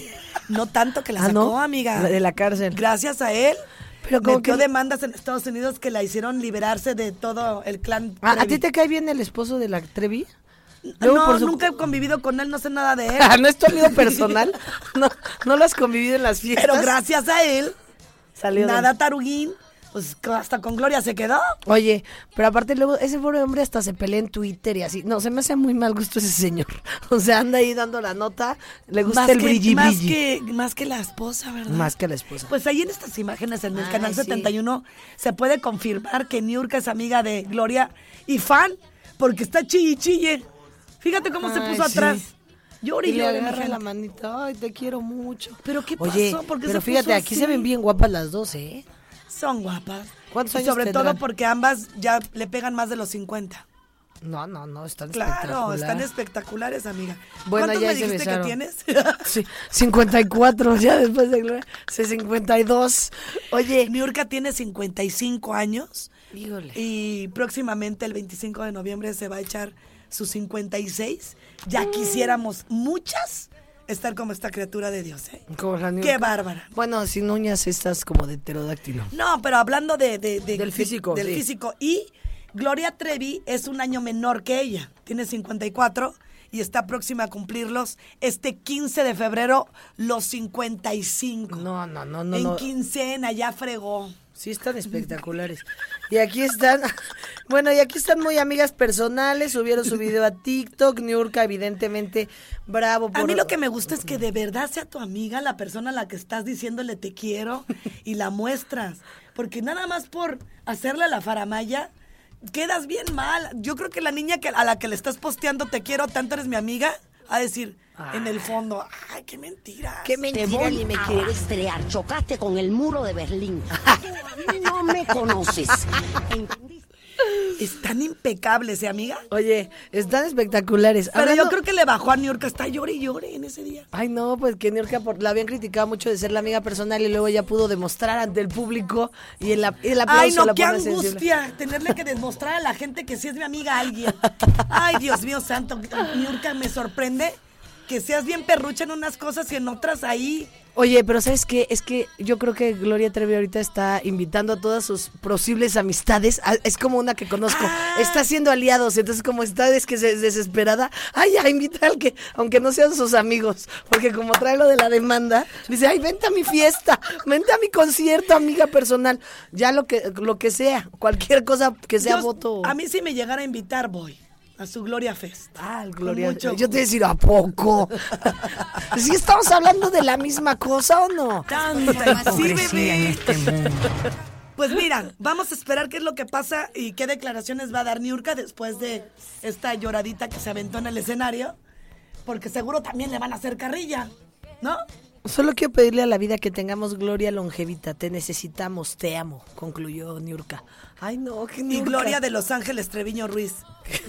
No tanto que la Ah, sacó, ¿no? amiga. La de la cárcel. Gracias a él. Pero como metió que- demandas en Estados Unidos que la hicieron liberarse de todo el clan. Ah, ¿A ti te cae bien el esposo de la Trevi? No, nunca he convivido con él, no sé nada de él. [laughs] Ah, ¿No es tu amigo [laughs] personal? ¿No, no lo has convivido en las fiestas? Pero gracias a él, Salió de- nada taruguín, pues hasta con Gloria se quedó. Oye, pero aparte luego ese pobre hombre hasta se pelea en Twitter y así. No, se me hace muy mal gusto ese señor. [laughs] O sea, anda ahí dando la nota. Le gusta Más el que, brilli más brilli. que Más que la esposa, ¿verdad? Más que la esposa. Pues ahí en estas imágenes en el Ay, canal sí. 71 se puede confirmar que Niurka es amiga de Gloria y fan porque está chille. Fíjate cómo se puso sí. atrás. Llora y le agarra la manita. Ay, te quiero mucho. ¿Pero qué Oye, pasó? ¿Por qué pero se fíjate, puso aquí así? se ven bien guapas las dos, ¿eh? Son guapas. ¿Cuántos Y años sobre tendrán? todo porque ambas ya le pegan más de los 50. No, no, no, están Claro, espectaculares. están espectaculares, amiga. Bueno, ¿Cuántos ya me dijiste que tienes? [laughs] Sí, 54, ya después de. Sí, 52. Oye, Niurka tiene 55 años híjole. y próximamente el 25 de noviembre se va a echar sus 56. Ya quisiéramos muchas estar como esta criatura de Dios, ¿eh? Como la. Qué bárbara. Bueno, sin uñas estas como de pterodáctilo. No, pero hablando de, de- de- Del físico, Del sí. físico. Y Gloria Trevi es un año menor que ella. Tiene 54 y está próxima a cumplirlos este 15 de febrero, los 55. No, no, no, no. en no. quincena, ya fregó. Sí, están espectaculares. Y aquí están, [laughs] bueno, y aquí están muy amigas personales, subieron su video a TikTok, Niurka evidentemente bravo por... A mí lo que me gusta es que de verdad sea tu amiga la persona a la que estás diciéndole te quiero y la muestras. Porque nada más por hacerle la faramaya, quedas bien mal. Yo creo que la niña que, a la que le estás posteando te quiero, tanto eres mi amiga, a decir en el fondo, ay, qué mentira. Qué Te mentira, voy ni me a quieres. rastrear. Chocaste con el muro de Berlín. [laughs] Tú a mí no me conoces. ¿Entendiste? [laughs] Están impecables, ¿eh, amiga? Oye, están espectaculares. Pero yo creo que le bajó a New York, está llore y llore en ese día. Ay, no, pues que Niurka por- la habían criticado mucho de ser la amiga personal y luego ella pudo demostrar ante el público y el, el aplauso Ay, no, la qué sensible. angustia tenerle que demostrar a la gente que sí es mi amiga alguien. Ay, Dios mío santo, Niurka, me sorprende que seas bien perrucha en unas cosas y en otras ahí. Oye, pero ¿sabes qué? Es que yo creo que Gloria Trevi ahorita está invitando a todas sus posibles amistades. a- Es como una que conozco. Ah. Está haciendo aliados. Entonces, como está es que se desesperada, ay, ya, invita al que, aunque no sean sus amigos. Porque como trae lo de la demanda, dice, ay, vente a mi fiesta, vente a mi concierto, amiga personal. Ya lo que, lo que sea, cualquier cosa que sea Yo- voto. A mí si me llegara a invitar, voy a su Gloria Fest. Ah, el Gloria. mucho Yo te voy a decir, ¿a poco? [laughs] ¿Sí estamos hablando de la misma cosa o no? Tanta, sí, bebé. Pues mira, vamos a esperar qué es lo que pasa y qué declaraciones va a dar Niurka después de esta lloradita que se aventó en el escenario. Porque seguro también le van a hacer carrilla, ¿no? Solo quiero pedirle a la vida que tengamos gloria longevita. Te necesitamos, te amo, concluyó Niurka. Ay, no, qué Y Niurka. Gloria de Los Ángeles Treviño Ruiz.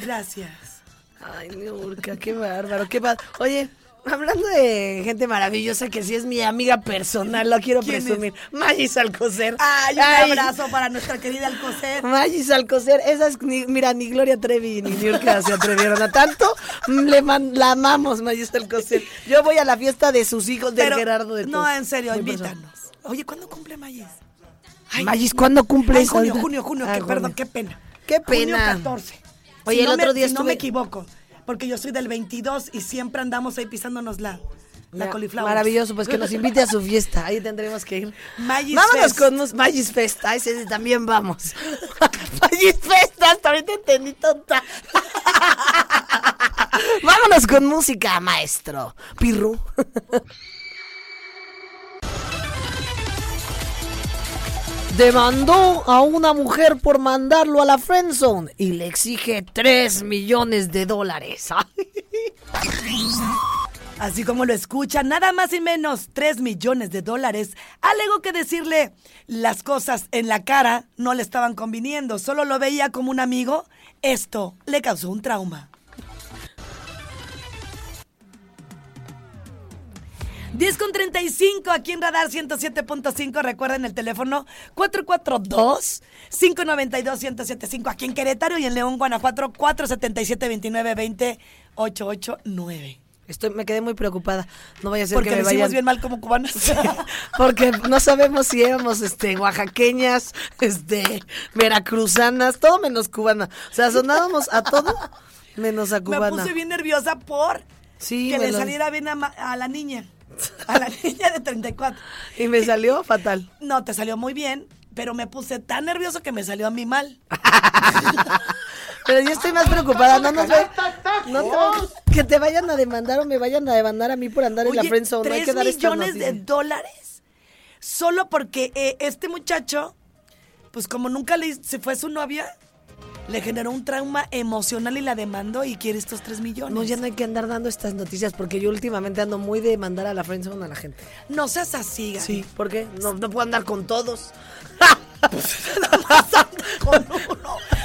Gracias. Ay, Niurka, qué bárbaro, qué bárbaro. Oye, hablando de gente maravillosa que sí es mi amiga personal, la quiero ¿Quién es? presumir. Magis Alcocer. Ay, un Ay, abrazo para nuestra querida Alcocer. Magis Alcocer, esas, ni- mira, ni Gloria Trevi ni Niurka se atrevieron a tanto. Le man- la amamos, Magis Alcocer. Yo voy a la fiesta de sus hijos, de Pero, Gerardo de No, en serio, invítanos. Oye, ¿cuándo cumple Magis? Magis, ¿cuándo cumples? Ay, junio, junio, junio, Ah, que, junio. perdón, qué pena. Qué Junio pena. 14. Oye, Si el no otro me- día si no estuve- me equivoco, porque yo soy del 22 y siempre andamos ahí pisándonos la, la Mira, coliflor. Maravilloso, pues que nos invite a su fiesta. Ahí tendremos que ir. Magis Vámonos Fest. con Magis Fest. A ese también vamos. [laughs] Magis Fest, hasta ahorita entendí tonta. [laughs] Vámonos con música, maestro. Pirru. [laughs] Demandó a una mujer por mandarlo a la friendzone y le exige 3 millones de dólares. [laughs] Así como lo escucha, nada más y menos 3 millones de dólares. Alegó que decirle las cosas en la cara no le estaban conviniendo, solo lo veía como un amigo. Esto le causó un trauma. 10 con 35 aquí en Radar 107.5. Recuerden el teléfono 442-592-1075 aquí en Querétaro y en León, Guanajuato 477-2920-889. Estoy, me quedé muy preocupada. No vaya a ser Porque que me vayan. bien mal como cubanas. Porque no sabemos si éramos este oaxaqueñas, este veracruzanas, todo menos cubana. O sea, sonábamos a todo menos a Me cubana. puse bien nerviosa por Sí, que me le lo- saliera bien a, a la niña. [laughs] A la niña de 34. Y me salió fatal. No, te salió muy bien, pero me puse tan nervioso que me salió a mí mal. [laughs] Pero yo estoy más preocupada. No nos ve- no te- que te vayan a demandar o me vayan a demandar a mí por andar en la friendzone. No hay que dar millones de dólares solo porque eh, este muchacho, pues como nunca le se fue su novia, le generó un trauma emocional y la demandó y quiere estos tres millones. No, ya no hay que andar dando estas noticias porque yo últimamente ando muy de mandar a la friendzone a la gente. No seas así, Gaby. Sí, ¿por qué? No, no puedo andar con todos. [laughs]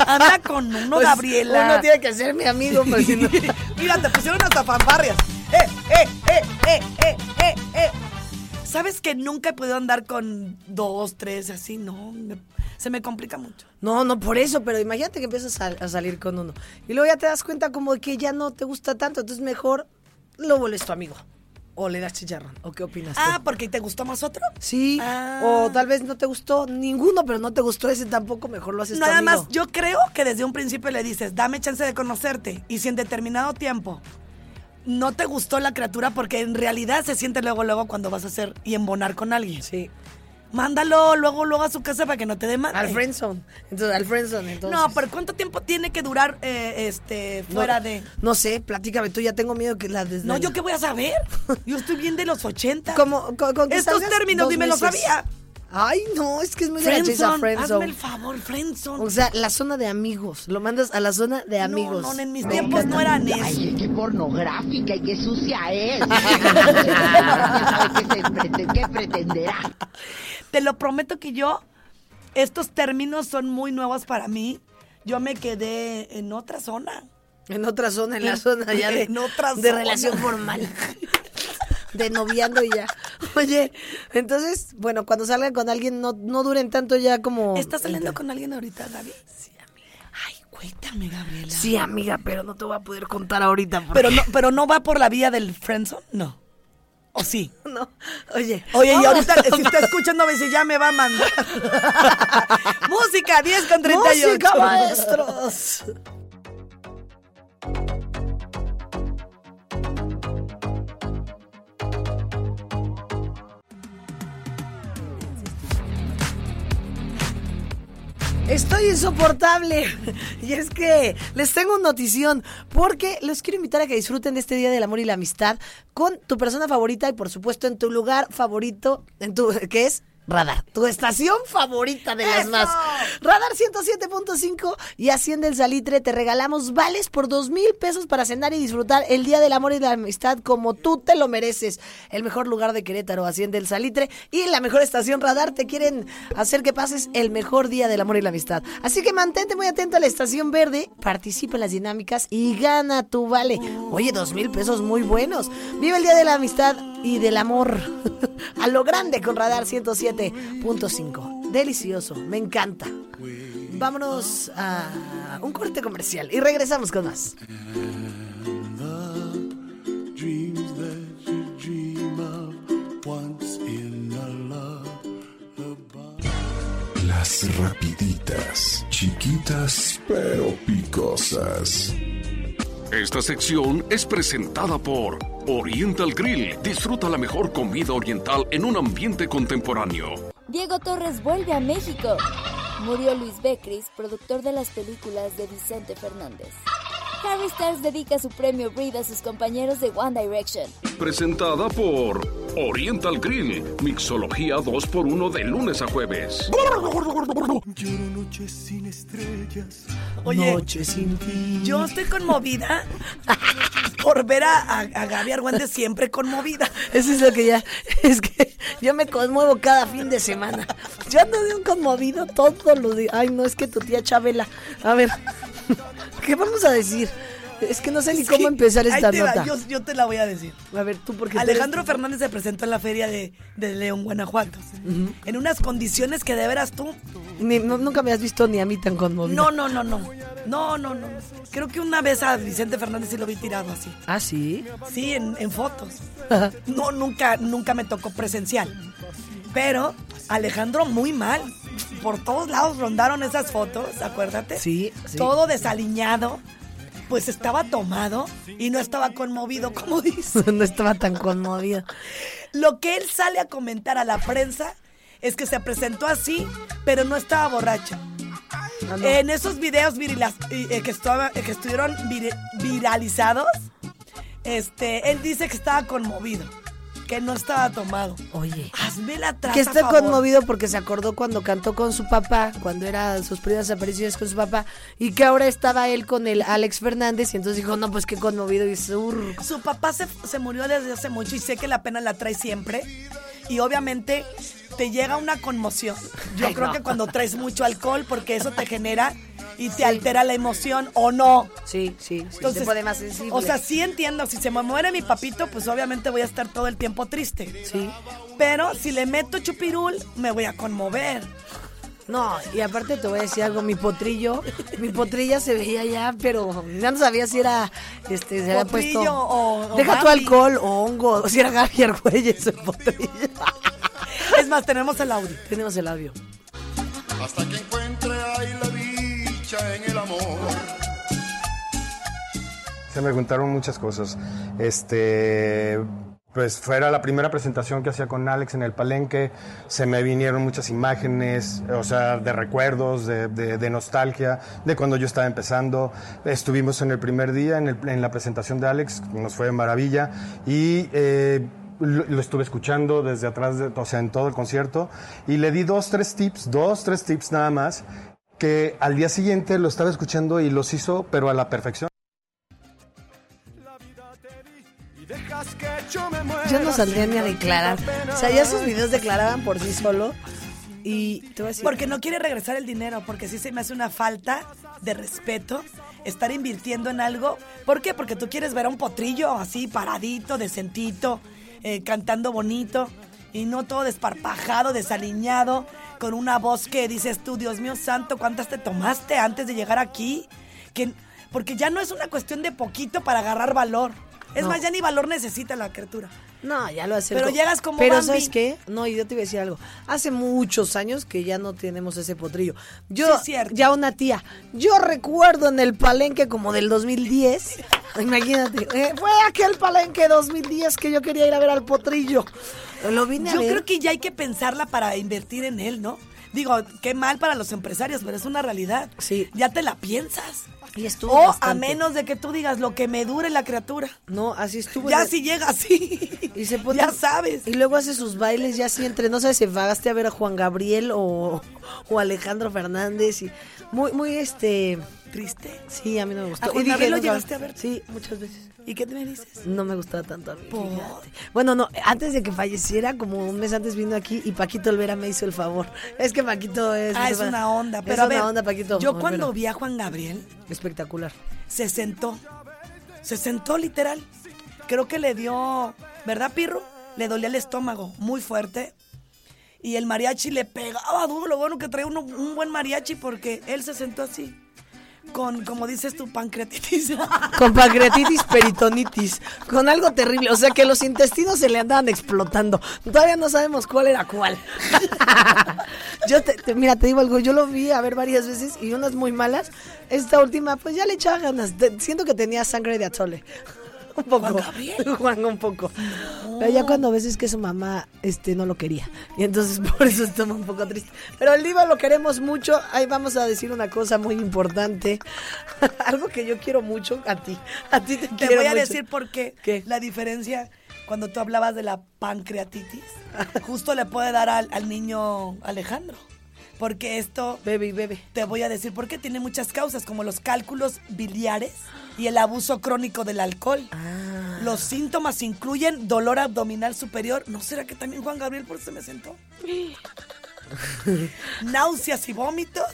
Anda con uno, [laughs] Pues, Gabriela. Uno tiene que ser mi amigo, pues si no. [laughs] Mira, te pusieron hasta fanfarrias. ¡Eh, eh, eh, eh, eh, eh, eh! ¿Sabes que nunca he podido andar con dos, tres, así? No, me- se me complica mucho. No, no por eso, pero imagínate que empiezas a, a salir con uno. Y luego ya te das cuenta como de que ya no te gusta tanto, entonces mejor lo vuelves tu amigo. O le das chicharrón. ¿O qué opinas tú? Ah, ¿porque te gustó más otro? Sí, Ah. o tal vez no te gustó ninguno, pero no te gustó ese tampoco, mejor lo haces tu Nada amigo. más, yo creo que desde un principio le dices, dame chance de conocerte. Y si en determinado tiempo no te gustó la criatura, porque en realidad se siente luego, luego cuando vas a hacer y embonar con alguien. Sí. Mándalo luego, luego a su casa para que no te demande. Al friendzone. Entonces, al friendzone, entonces. No, pero ¿cuánto tiempo tiene que durar eh, este No, fuera de...? No sé, platícame tú, ya tengo miedo que la desde No, ¿yo qué voy a saber? Yo estoy bien de los 80. Como, con, con Estos términos ni me los sabía. Ay, no, es que es muy de la chisa Friendzone, hazme el favor, friendzone. O sea, la zona de amigos. Lo mandas a la zona de amigos. No, no, en mis tiempos no eran eso. Ay, qué pornográfica y qué sucia es. [laughs] ¿Sabe qué, se prete- qué pretenderá? Te lo prometo que yo, estos términos son muy nuevos para mí. Yo me quedé en otra zona. En otra zona, en la zona ya de, en otra de zona. relación formal. [laughs] De noviando y ya. Oye, entonces, bueno, cuando salgan con alguien, no, no duren tanto ya como. ¿Estás saliendo con alguien ahorita, Gaby? Sí, amiga. Ay, cuéntame, Gabriela. Sí, amiga, pero no te voy a poder contar ahorita. porque- Pero no, pero no va por la vía del friendzone, no. ¿O sí? [laughs] No. Oye. Oye, y ahorita, si está escuchando, dice, ya me va a mandar. [laughs] Música, 10 con 38. ¡Música, maestros! Estoy insoportable. [laughs] Y es que les tengo una notición, porque los quiero invitar a que disfruten de este Día del Amor y la Amistad con tu persona favorita y por supuesto en tu lugar favorito, en tu, que es Radar, tu estación favorita de las ¡Eso! más. Radar 107.5 y Hacienda el Salitre te regalamos vales por dos mil pesos para cenar y disfrutar el Día del Amor y la Amistad como tú te lo mereces. El mejor lugar de Querétaro, Hacienda el Salitre y la mejor estación Radar te quieren hacer que pases el mejor Día del Amor y la Amistad. Así que mantente muy atento a la estación verde, participa en las dinámicas y gana tu vale. Oye, dos mil pesos muy buenos. Vive el Día de la Amistad y del Amor [laughs] a lo grande con Radar 107.5. Delicioso, me encanta. Vámonos a un corte comercial y regresamos con más. dreams that you dream of once in a lullaby. Las rapiditas, chiquitas pero picosas. Esta sección es presentada por Oriental Grill. Disfruta la mejor comida oriental en un ambiente contemporáneo. Diego Torres vuelve a México. Murió Luis Becris, productor de las películas de Vicente Fernández. Harry Styles dedica su premio Breed a sus compañeros de One Direction. Presentada por Oriental Grill. Mixología 2x1 de lunes a jueves. Lloro noches sin estrellas. Oye, Noche sin ti. yo estoy conmovida [laughs] por ver a, a, a Gaby Argüende siempre conmovida. Eso es lo que ya. Es que yo me conmuevo cada fin de semana. Yo ando de un conmovido todos los días. Ay, no, es que tu tía Chabela. A ver, ¿qué vamos a decir? Es que no sé ni cómo empezar esta ahí te va, nota. Yo, yo te la voy a decir. A ver, tú porque Alejandro eres- Fernández se presentó en la feria de, de León, Guanajuato. En unas condiciones que de veras tú. Ni- no- nunca me has visto ni a mí tan conmovido. No, no, no, no. No, no, no. Creo que una vez a Vicente Fernández sí lo vi tirado así. ¿Ah, sí? Sí, en, en fotos. No, nunca, nunca me tocó presencial. Pero Alejandro muy mal. Por todos lados rondaron esas fotos, acuérdate. Sí, sí. Todo desaliñado. Pues estaba tomado y no estaba conmovido, como dice. [laughs] no estaba tan conmovido. Lo que él sale a comentar a la prensa es que se presentó así, pero no estaba borracho. Ah, no. En esos videos virilas- eh, eh, que, estaba- que estuvieron vir- viralizados, este, él dice que estaba conmovido, que no estaba tomado. Oye. Hazme la traza, Que está favor. conmovido porque se acordó cuando cantó con su papá, cuando eran sus primeras apariciones con su papá, y que ahora estaba él con el Alex Fernández, y entonces dijo, no, pues qué conmovido, y sur. Su papá se, se murió desde hace mucho y sé que la pena la trae siempre. Y obviamente te llega una conmoción. Yo Ay, creo no. que cuando traes mucho alcohol, porque eso te genera y te altera la emoción o no. Sí, sí, sí, Entonces, se pone más sensible. O sea, sí entiendo, si se me muere mi papito, pues obviamente voy a estar todo el tiempo triste. Sí. Pero si le meto chupirul, me voy a conmover. No, y aparte te voy a decir algo, mi potrillo, mi potrilla se veía ya, pero ya no sabía si era, este, se había puesto... o- o Deja tu alcohol o hongo, o si era Gaby Argüelles el potrillo. Es más, tenemos el audio. Tenemos el audio. hasta que en el amor. Se me juntaron muchas cosas. Este, pues fuera la primera presentación que hacía con Alex en el Palenque, se me vinieron muchas imágenes, o sea, de recuerdos, de, nostalgia, de cuando yo estaba empezando. Estuvimos en el primer día en, la presentación de Alex, nos fue de maravilla y eh, lo, lo estuve escuchando desde atrás, de, o sea, en todo el concierto y le di dos, tres tips, dos, tres tips nada más que al día siguiente lo estaba escuchando y los hizo, pero a la perfección. Yo no saldría ni a declarar. O sea, ya sus videos declaraban por sí solo. Y te voy a decir. Porque no quiere regresar el dinero, porque sí se me hace una falta de respeto estar invirtiendo en algo. ¿Por qué? Porque tú quieres ver a un potrillo así, paradito, decentito, eh, cantando bonito, y no todo desparpajado, desaliñado, con una voz que dices tú, Dios mío santo, ¿cuántas te tomaste antes de llegar aquí? Que, porque ya no es una cuestión de poquito para agarrar valor. Es No. más, ya ni valor necesita la criatura. No, ya lo hace. Pero llegas como Pero Bambi. ¿sabes qué? No, y yo te iba a decir algo. Hace muchos años que ya no tenemos ese potrillo. Yo, Sí, es cierto. ya una tía, yo recuerdo en el palenque como del 2010. [laughs] Imagínate, eh, fue aquel palenque 2010 que yo quería ir a ver al potrillo. Lo vine a Yo ver. creo que ya hay que pensarla para invertir en él, ¿no? Digo, qué mal para los empresarios, pero es una realidad. Sí. Ya te la piensas. Y estuvo O a menos de que tú digas lo que me dure la criatura. No, así estuvo. Ya Y- si llega así. Y se pone- Ya sabes. Y luego hace sus bailes ya así entre, no sé si vagaste a ver a Juan Gabriel o, o Alejandro Fernández y muy, muy este Triste. Sí, a mí no me gustó. ¿A Juan Y dije, lo no, llevaste a ver? Sí, muchas veces. ¿Y qué me dices? No me gustaba tanto a mí. Bueno, no, antes de que falleciera, como un mes antes vino aquí y Paquito Olvera me hizo el favor. Es que Paquito es... Ah, es una onda. Pero es a una ver, onda, Paquito. yo Olvera. cuando vi a Juan Gabriel, Espectacular. se sentó. Se sentó literal. Creo que le dio, ¿verdad, Pirro? Le dolía el estómago muy fuerte. Y el mariachi le pegaba duro. Lo bueno que traía uno- un buen mariachi porque él se sentó así. Con, como dices tu pancreatitis. [laughs] Con pancreatitis, peritonitis, con algo terrible. O sea que los intestinos se le andaban explotando. Todavía no sabemos cuál era cuál. [laughs] Yo te, mira, te digo algo, yo lo vi a ver varias veces y unas muy malas. Esta última, pues ya le echaba ganas. Siento que tenía sangre de atole. Un poco. ¿Juan Gabriel? [laughs] Juan, un poco. Pero ya cuando ves es que su mamá este, no lo quería. Y entonces [laughs] por eso estaba un poco triste. Pero el diva lo queremos mucho. Ahí vamos a decir una cosa muy importante. [laughs] Algo que yo quiero mucho a ti. A ti te, Te quiero voy a mucho. decir por qué. La diferencia cuando tú hablabas de la pancreatitis, justo le puede dar al, al niño Alejandro. Porque esto. Bebe y bebe. Te voy a decir por qué. Tiene muchas causas, como los cálculos biliares y el abuso crónico del alcohol. Ah. Los síntomas incluyen dolor abdominal superior. ¿No será que también Juan Gabriel por eso me sentó? [laughs] Náuseas y vómitos.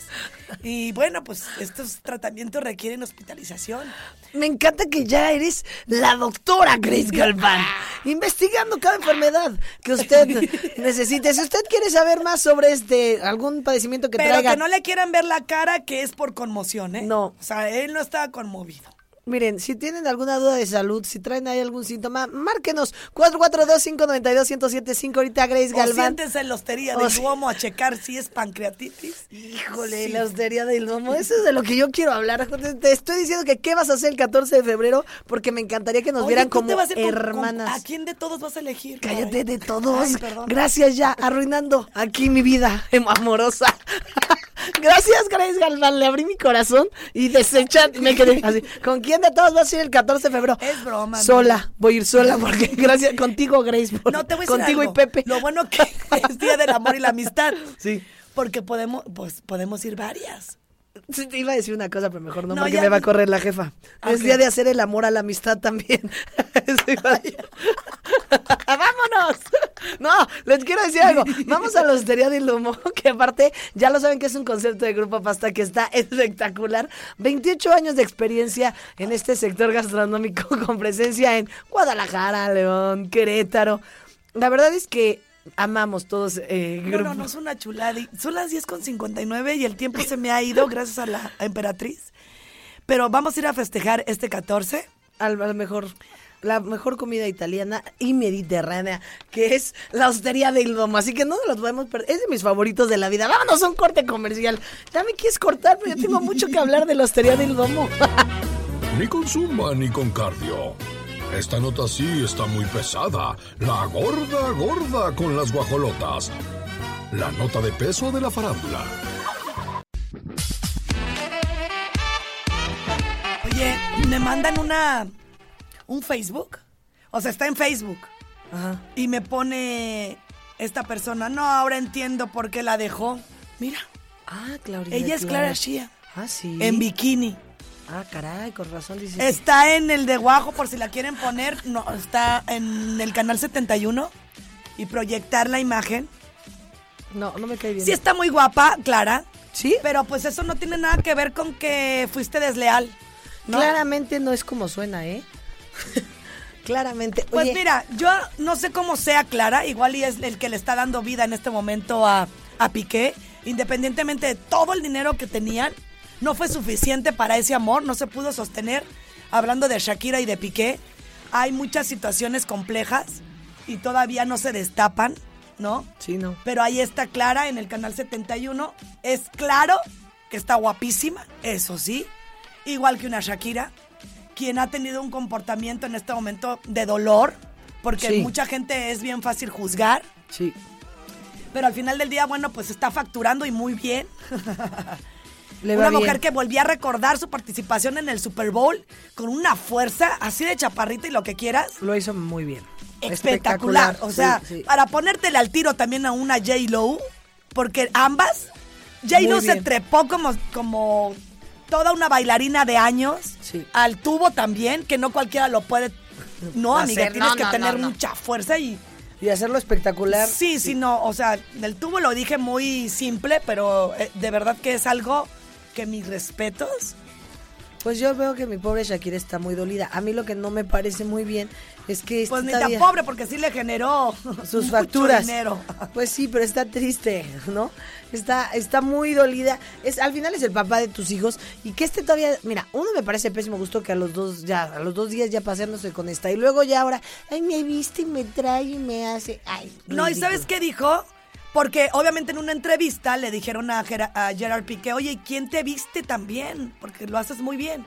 Y bueno, pues estos tratamientos requieren hospitalización. Me encanta que ya eres la doctora Grace [laughs] Galván, investigando cada enfermedad que usted [laughs] necesite. Si usted quiere saber más sobre este algún padecimiento que Pero traiga, que no le quieran ver la cara que es por conmoción, ¿eh? No. O sea, él no estaba conmovido. Miren, si tienen alguna duda de salud, si traen ahí algún síntoma, márquenos 442-592-1075. Ahorita Grace O Galván. siéntense en la hostería O del Duomo a checar si es pancreatitis. Híjole, Sí. la hostería del domo. Eso es de lo que yo quiero hablar. Te- estoy diciendo que qué vas a hacer el 14 de febrero porque me encantaría que nos Oye, vieran como con- con- hermanas. ¿A quién de todos vas a elegir? Cállate de todos. Ay. Gracias ya, arruinando aquí mi vida amorosa. [laughs] Gracias, Grace Galván. Le abrí mi corazón y desechan. Me quedé así. ¿Con quién de todos vas a ir el 14 de febrero? Es broma. Sola. Voy a ir sola porque [laughs] gracias contigo, Grace. por- No te voy a decir contigo algo. y Pepe. Lo bueno que [laughs] es Día del Amor y la Amistad. Sí. Porque podemos, pues, podemos ir varias. Te iba a decir una cosa, pero mejor no, No, porque ya me va a correr la jefa. Es día de hacer el amor a la amistad también. [laughs] [laughs] ¡Vámonos! No, les quiero decir algo. Vamos a la Hostería del Humo, [laughs] que aparte ya lo saben que es un concepto de Grupo Pasta que está espectacular. 28 años de experiencia en este sector gastronómico con presencia en Guadalajara, León, Querétaro. La verdad es que amamos todos eh, No, no, no es una chulada. Son las 10 con 59 y el tiempo se me ha ido gracias a la emperatriz. Pero vamos a ir a festejar este 14. al, al mejor la mejor comida italiana y mediterránea, que es la hostería del domo. Así que no nos lo podemos perder. Es de mis favoritos de la vida. Vámonos a un corte comercial. Ya me quieres cortar, pero yo tengo mucho que hablar de la hostería del domo. [laughs] Ni con zumba ni con cardio. Esta nota sí está muy pesada. La gorda gorda con las guajolotas. La nota de peso de la farándula. Oye, me mandan una un Facebook. O sea, está en Facebook. Y me pone esta persona, no, ahora entiendo por qué la dejó. Mira, Ah, Claudia. ella es Clara Shia, Ah, sí. en bikini. Ah, caray, con razón dices. Está en el de Guajo, por si la quieren poner. No, está en el canal 71 y proyectar la imagen. No, no me cae bien. Sí está muy guapa, Clara. ¿Sí? Pero pues eso no tiene nada que ver con que fuiste desleal. ¿no? Claramente no es como suena, ¿eh? [laughs] Claramente. Pues Oye, mira, yo no sé cómo sea Clara, igual y es el que le está dando vida en este momento a, a Piqué, independientemente de todo el dinero que tenían, no fue suficiente para ese amor, no se pudo sostener. Hablando de Shakira y de Piqué, hay muchas situaciones complejas y todavía no se destapan, ¿no? Sí, no. Pero ahí está Clara en el canal 71. Es claro que está guapísima, eso sí, igual que una Shakira, quien ha tenido un comportamiento en este momento de dolor, porque Sí. mucha gente es bien fácil juzgar, Sí. pero al final del día, bueno, pues está facturando y muy bien. [laughs] Le una bien. mujer que volvía a recordar su participación en el Super Bowl con una fuerza así de chaparrita y lo que quieras. Lo hizo muy bien. Espectacular. O sea, sí, sí. para ponértele al tiro también a una J. Lo, porque ambas, J. Lo Muy se trepó como, como toda una bailarina de años. Sí. Al tubo también, que no cualquiera lo puede. No, [laughs] amiga, tienes no, que no, tener no, no. mucha fuerza y. Y hacerlo espectacular. Sí, sí, no. O sea, del tubo lo dije muy simple, pero eh, de verdad que es algo que mis respetos. Pues yo veo que mi pobre Shakira está muy dolida. A mí lo que no me parece muy bien es que Pues ni tan pobre, porque sí le generó [laughs] sus mucho facturas. dinero. Pues sí, pero está triste, ¿no? Está, está muy dolida. Es, al final es el papá de tus hijos. Y que este todavía, mira, uno me parece pésimo gusto que a los dos, ya, a los dos días ya paseándose con esta. Y luego ya ahora, ay, me viste y me trae y me hace. Ay, No, ¿y sabes qué dijo? Porque obviamente en una entrevista le dijeron a, Gera- a Gerard Piqué, oye, ¿y quién te viste también? Porque lo haces muy bien.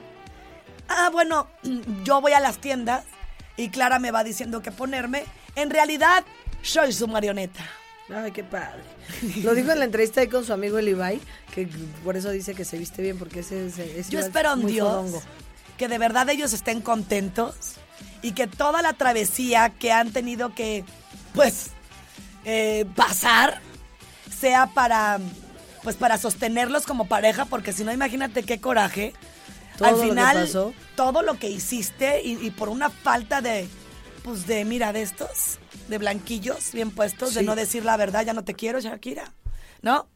Ah, bueno, yo voy a las tiendas y Clara me va diciendo qué ponerme. En realidad, soy su marioneta. Ay, qué padre. Lo dijo en la entrevista ahí con su amigo el Ibai, que por eso dice que se viste bien, porque ese, ese- ese Yo espero es en Dios fodongo. que de verdad ellos estén contentos y que toda la travesía que han tenido que, pues, eh, pasar sea para, pues, para sostenerlos como pareja, porque si no, imagínate qué coraje. Todo Al lo que final, pasó. todo lo que hiciste y, y por una falta de, pues, de, mira, de estos, de blanquillos bien puestos, de no decir la verdad, ya no te quiero, Shakira, ¿no?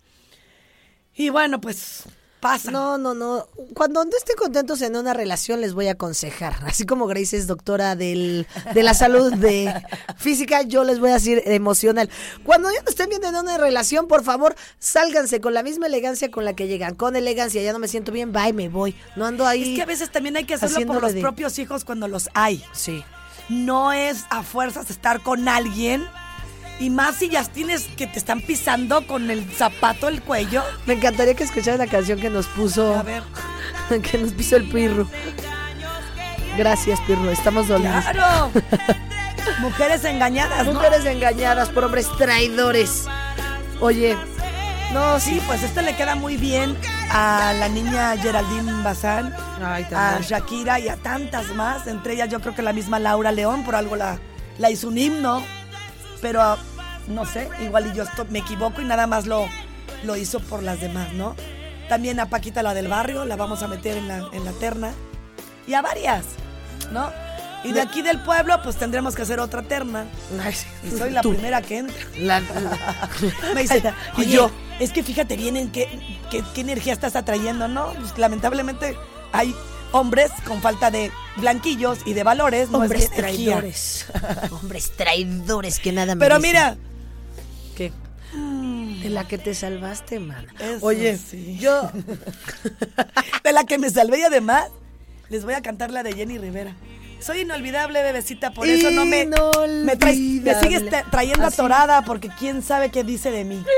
Y bueno, pues, pasa. No, no, no. Cuando no estén contentos en una relación, les voy a aconsejar. [laughs] Así como Grace es doctora del, de la salud de [laughs] física, yo les voy a decir emocional. Cuando ya no estén bien en una relación, por favor, sálganse con la misma elegancia con la que llegan. Con elegancia, ya no me siento bien, bye, me voy. No ando ahí. Es que a veces también hay que hacerlo por los de- propios hijos cuando los hay. Sí. No es a fuerzas estar con alguien. Y más si ya tienes que te están pisando con el zapato el cuello. Me encantaría que escucharan la canción que nos puso. A ver. [laughs] que nos puso el Pirru. Gracias, Pirru. Estamos dolidos. ¡Claro! [laughs] Mujeres engañadas, ¿no? Mujeres engañadas por hombres traidores. Oye, no, Sí, pues este le queda muy bien a la niña Geraldine Bazán, Ay, a. Shakira y a tantas más. Entre ellas yo creo que la misma Laura León, por algo la, la hizo un himno. Pero no sé, igual y yo esto- me equivoco y nada más lo, lo hizo por las demás, ¿no? También a Paquita la del barrio, la vamos a meter en la, en la terna. Y a varias, ¿no? Y de aquí del pueblo, pues tendremos que hacer otra terna. Y soy la Tú. primera que entra. La- [laughs] Me dice, Y y yo. yo, es que fíjate bien en qué, qué, qué energía estás atrayendo, ¿no? Pues, lamentablemente hay hombres con falta de blanquillos y de valores, no es hombres energía. traidores. [laughs] hombres traidores que nada Pero merecen. mira, ¿Qué? De la que te salvaste, man. Eso Oye, sí. yo. [laughs] de la que me salvé y además les voy a cantar la de Jenny Rivera. Soy inolvidable, bebecita, por eso no me, me, traes- me sigues trayendo Así. atorada porque quién sabe qué dice de mí. [laughs]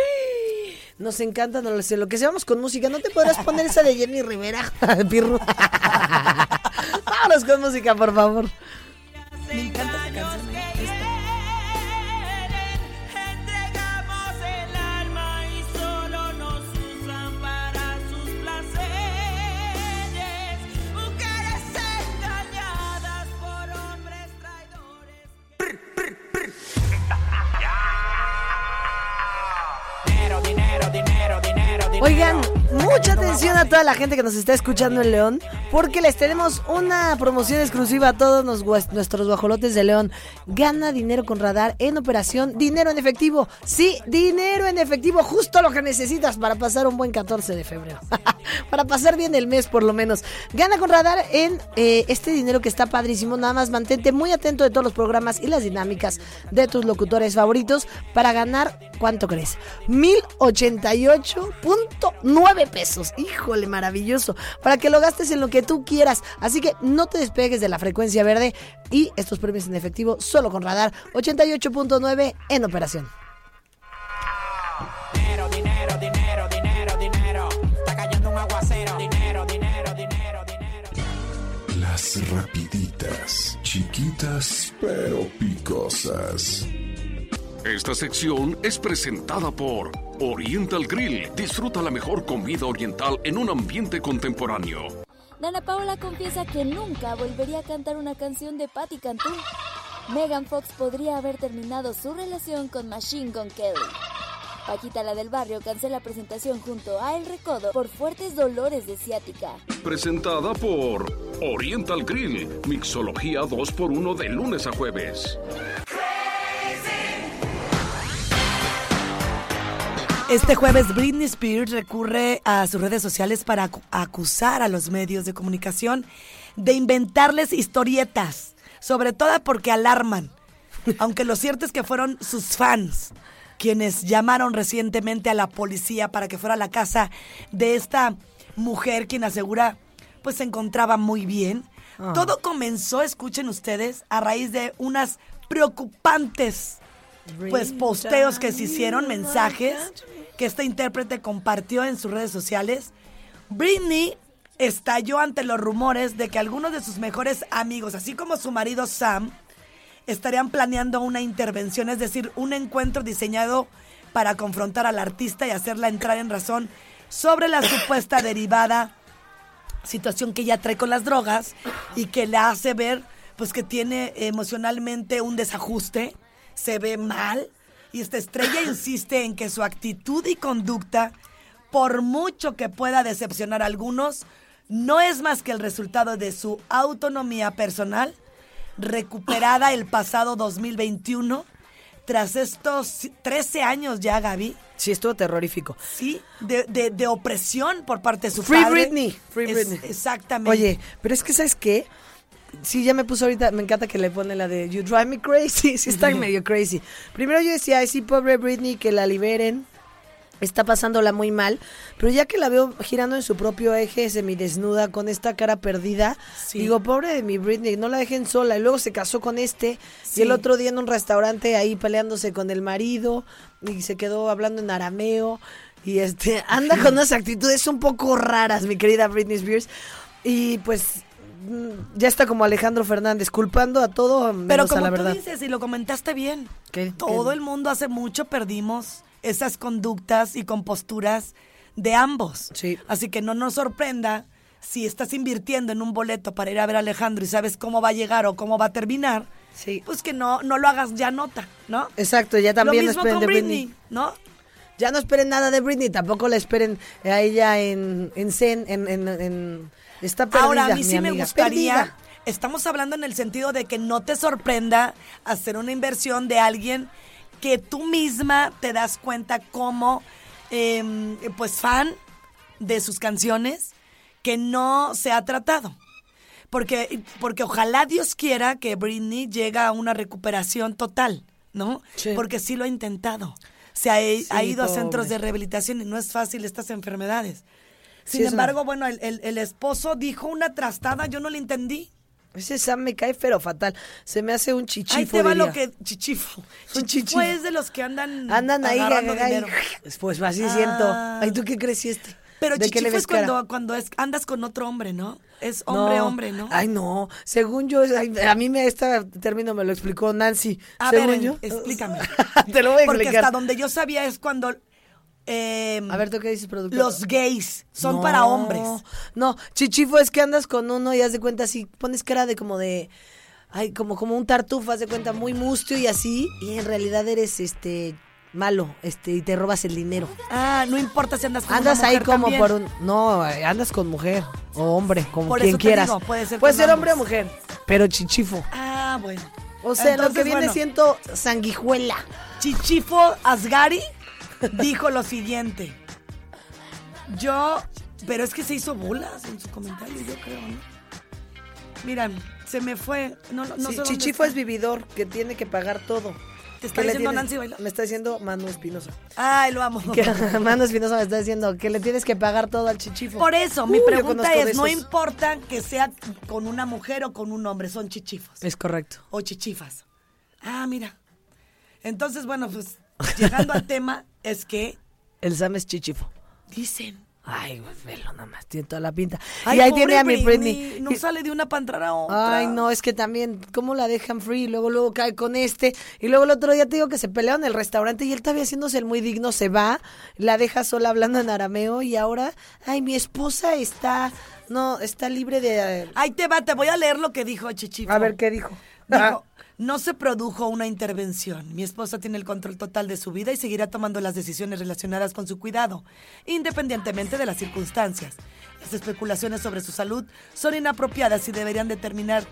Nos encanta, no lo sé. Lo que seamos con música, ¿no te podrás poner esa de Jenny Rivera? [laughs] Pirru. [laughs] Vámonos con música, por favor. Me encanta Oigan, mucha atención a toda la gente que nos está escuchando en León, porque les tenemos una promoción exclusiva a todos nuestros guajolotes de León. Gana dinero con radar en operación, dinero en efectivo. Sí, dinero en efectivo, justo lo que necesitas para pasar un buen 14 de febrero. [laughs] para pasar bien el mes, por lo menos. Gana con radar en eh, este dinero que está padrísimo. Nada más mantente muy atento de todos los programas y las dinámicas de tus locutores favoritos para ganar, ¿cuánto crees? 1088.9 pesos. Híjole, maravilloso. Para que lo gastes en lo que tú quieras. Así que no te despegues de la frecuencia verde y estos premios en efectivo solo con radar 88.9 en operación. Dinero, dinero, dinero, dinero, dinero. Está cayendo un aguacero. Dinero, dinero, dinero, dinero. Las rapiditas, chiquitas pero picosas. Esta sección es presentada por Oriental Grill, disfruta la mejor comida oriental en un ambiente contemporáneo. Dana Paola confiesa que nunca volvería a cantar una canción de Patti Cantú. Megan Fox podría haber terminado su relación con Machine Gun Kelly. Paquita la del barrio cancela presentación junto a El Recodo por fuertes dolores de ciática. Presentada por Oriental Grill, mixología 2x1 de lunes a jueves. Este jueves Britney Spears recurre a sus redes sociales para acu- acusar a los medios de comunicación de inventarles historietas, sobre todo porque alarman. Aunque lo cierto es que fueron sus fans quienes llamaron recientemente a la policía para que fuera a la casa de esta mujer quien asegura pues se encontraba muy bien. Ah. Todo comenzó, escuchen ustedes, a raíz de unas preocupantes pues posteos que se hicieron, mensajes que esta intérprete compartió en sus redes sociales. Britney estalló ante los rumores de que algunos de sus mejores amigos, así como su marido Sam, estarían planeando una intervención, es decir, un encuentro diseñado para confrontar al artista y hacerla entrar en razón sobre la supuesta derivada situación que ella trae con las drogas y que la hace ver pues que tiene emocionalmente un desajuste, se ve mal y esta estrella insiste en que su actitud y conducta, por mucho que pueda decepcionar a algunos, no es más que el resultado de su autonomía personal recuperada el pasado 2021 tras estos 13 años ya, Gaby. Sí, estuvo terrorífico. Sí, de, de- de opresión por parte de su Free padre. Britney. Free Es- Britney. Exactamente. Oye, pero es que, ¿sabes qué? Sí, ya me puso ahorita, me encanta que le pone la de You Drive Me Crazy. [laughs] Sí, está medio crazy. Primero yo decía, ay, sí, pobre Britney, que la liberen. Está pasándola muy mal. Pero ya que la veo girando en su propio eje, semidesnuda, con esta cara perdida, digo, pobre de mi Britney, no la dejen sola. Y luego se casó con este. Sí. Y el otro día en un restaurante ahí peleándose con el marido. Y se quedó hablando en arameo. Y este, anda con unas actitudes un poco raras, mi querida Britney Spears. Y pues ya está como Alejandro Fernández, culpando a todo Pero menos a como la tú verdad. dices, y lo comentaste bien, ¿Qué? todo ¿Qué? el mundo hace mucho perdimos esas conductas y composturas de ambos. Así que no nos sorprenda si estás invirtiendo en un boleto para ir a ver a Alejandro y sabes cómo va a llegar o cómo va a terminar, pues que no, no lo hagas ya nota, ¿no? Exacto, ya también Lo no mismo esperen con de Britney, Britney. ¿no? Ya no esperen nada de Britney, tampoco la esperen a ella en, en Zen, en, en, en- está perdida, Ahora, a mí mi sí me gustaría, perdida. estamos hablando en el sentido de que no te sorprenda hacer una inversión de alguien que tú misma te das cuenta como, em, pues, fan de sus canciones, que no se ha tratado. Porque, porque ojalá Dios quiera que Britney llegue a una recuperación total, ¿no? Porque sí lo ha intentado. Se ha, ha ido a centros de rehabilitación y no es fácil estas enfermedades. Sí, Sin una- embargo, bueno, el, el- el esposo dijo una trastada, yo no le entendí. Ese Sam me cae pero fatal. Se me hace un chichifo. Ahí te va diría. lo que chichifo. [laughs] Un Chichifo es de los que andan Andan ahí, dinero. Pues así siento. Ah. Ay, ¿tú qué crees este? Pero ¿De qué le chichifo es cuando, cuando es, andas con otro hombre, ¿no? Es hombre, No. hombre, ¿no? Ay, no. Según yo, ay, a mí me este término me lo explicó Nancy. A Según ver, yo. explícame. [laughs] Te lo voy a Porque explicar. hasta donde yo sabía es cuando... em, A ver, ¿tú qué dices, productor? Los gays son No, para hombres. No, chichifo es que andas con uno y haz de cuenta así, pones cara de como de. Ay, como, como un tartufo, haz de cuenta, muy mustio y así, y en realidad eres este malo, este, y te robas el dinero. Ah, no importa si andas con Andas una ahí como también. por un. No, andas con mujer o hombre, como Por quien eso te quieras. digo, puede ser puede hombre o mujer, pero chichifo. Ah, bueno. O sea, lo que viene bueno. siendo sanguijuela. Chichifo Asgari dijo lo siguiente. Yo, pero es que se hizo bolas en su comentario, yo creo, ¿no? Miran, se me fue. No, no, no Sí, sé chichifo es vividor, que tiene que pagar todo. ¿Te está ¿Qué le diciendo? Nancy Bailón? Me está diciendo Manu Espinosa. Ay, lo amo. Que [laughs] Manu Espinosa me está diciendo que le tienes que pagar todo al chichifo. Por eso, mi Uh, pregunta es, no importa que sea con una mujer o con un hombre, son chichifos. Es correcto. O chichifas. Ah, mira. Entonces, bueno, pues llegando al [laughs] tema, es que El Sam es chichifo. dicen, Ay, güey, velo nada más, tiene toda la pinta. Ay, y ahí pobre tiene a mi Britney, Britney. No Y- sale de una pantalla a otra. Ay, no, es que también, ¿cómo la dejan free? Luego, luego cae con este. Y luego el otro día te digo que se pelearon en el restaurante y él todavía haciéndose el muy digno, se va, la deja sola hablando en arameo y ahora, ay, mi esposa está, no, está libre de... eh, Ahí te va, te voy a leer lo que dijo Chichifo. A ver, ¿qué dijo? Dijo, no se produjo una intervención. Mi esposa tiene el control total de su vida y seguirá tomando las decisiones relacionadas con su cuidado, independientemente de las circunstancias. Las especulaciones sobre su salud son inapropiadas y deberían determinar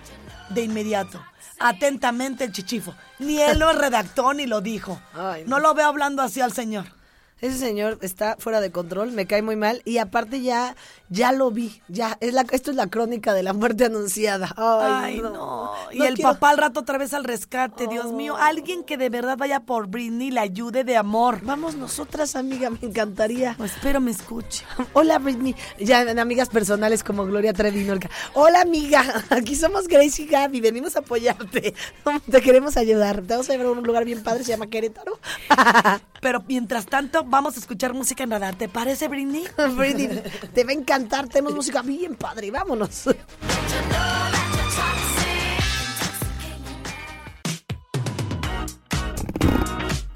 de inmediato. Atentamente el chichifo. Ni él lo redactó ni lo dijo. No lo veo hablando así al señor. Ese señor está fuera de control, me cae muy mal y aparte ya ya lo vi, ya es la esto es la crónica de la muerte anunciada. Ay, Ay, no. no. Y No el quiero- papá al rato otra vez al rescate, Dios mío. Alguien que de verdad vaya por Britney y la ayude de amor. Vamos nosotras, amiga, me encantaría. espero me escuche. Hola, Britney. Ya en amigas personales como Gloria Trevi Norca. Hola, amiga. Aquí somos Grace y Gaby. Venimos a apoyarte. [laughs] Te queremos ayudar. Te vamos a llevar a un lugar bien padre, se llama Querétaro. [laughs] Pero mientras tanto, vamos a escuchar música en radar. ¿Te parece, Britney? [laughs] Britney, te va a encantar. Tenemos música bien padre. Vámonos.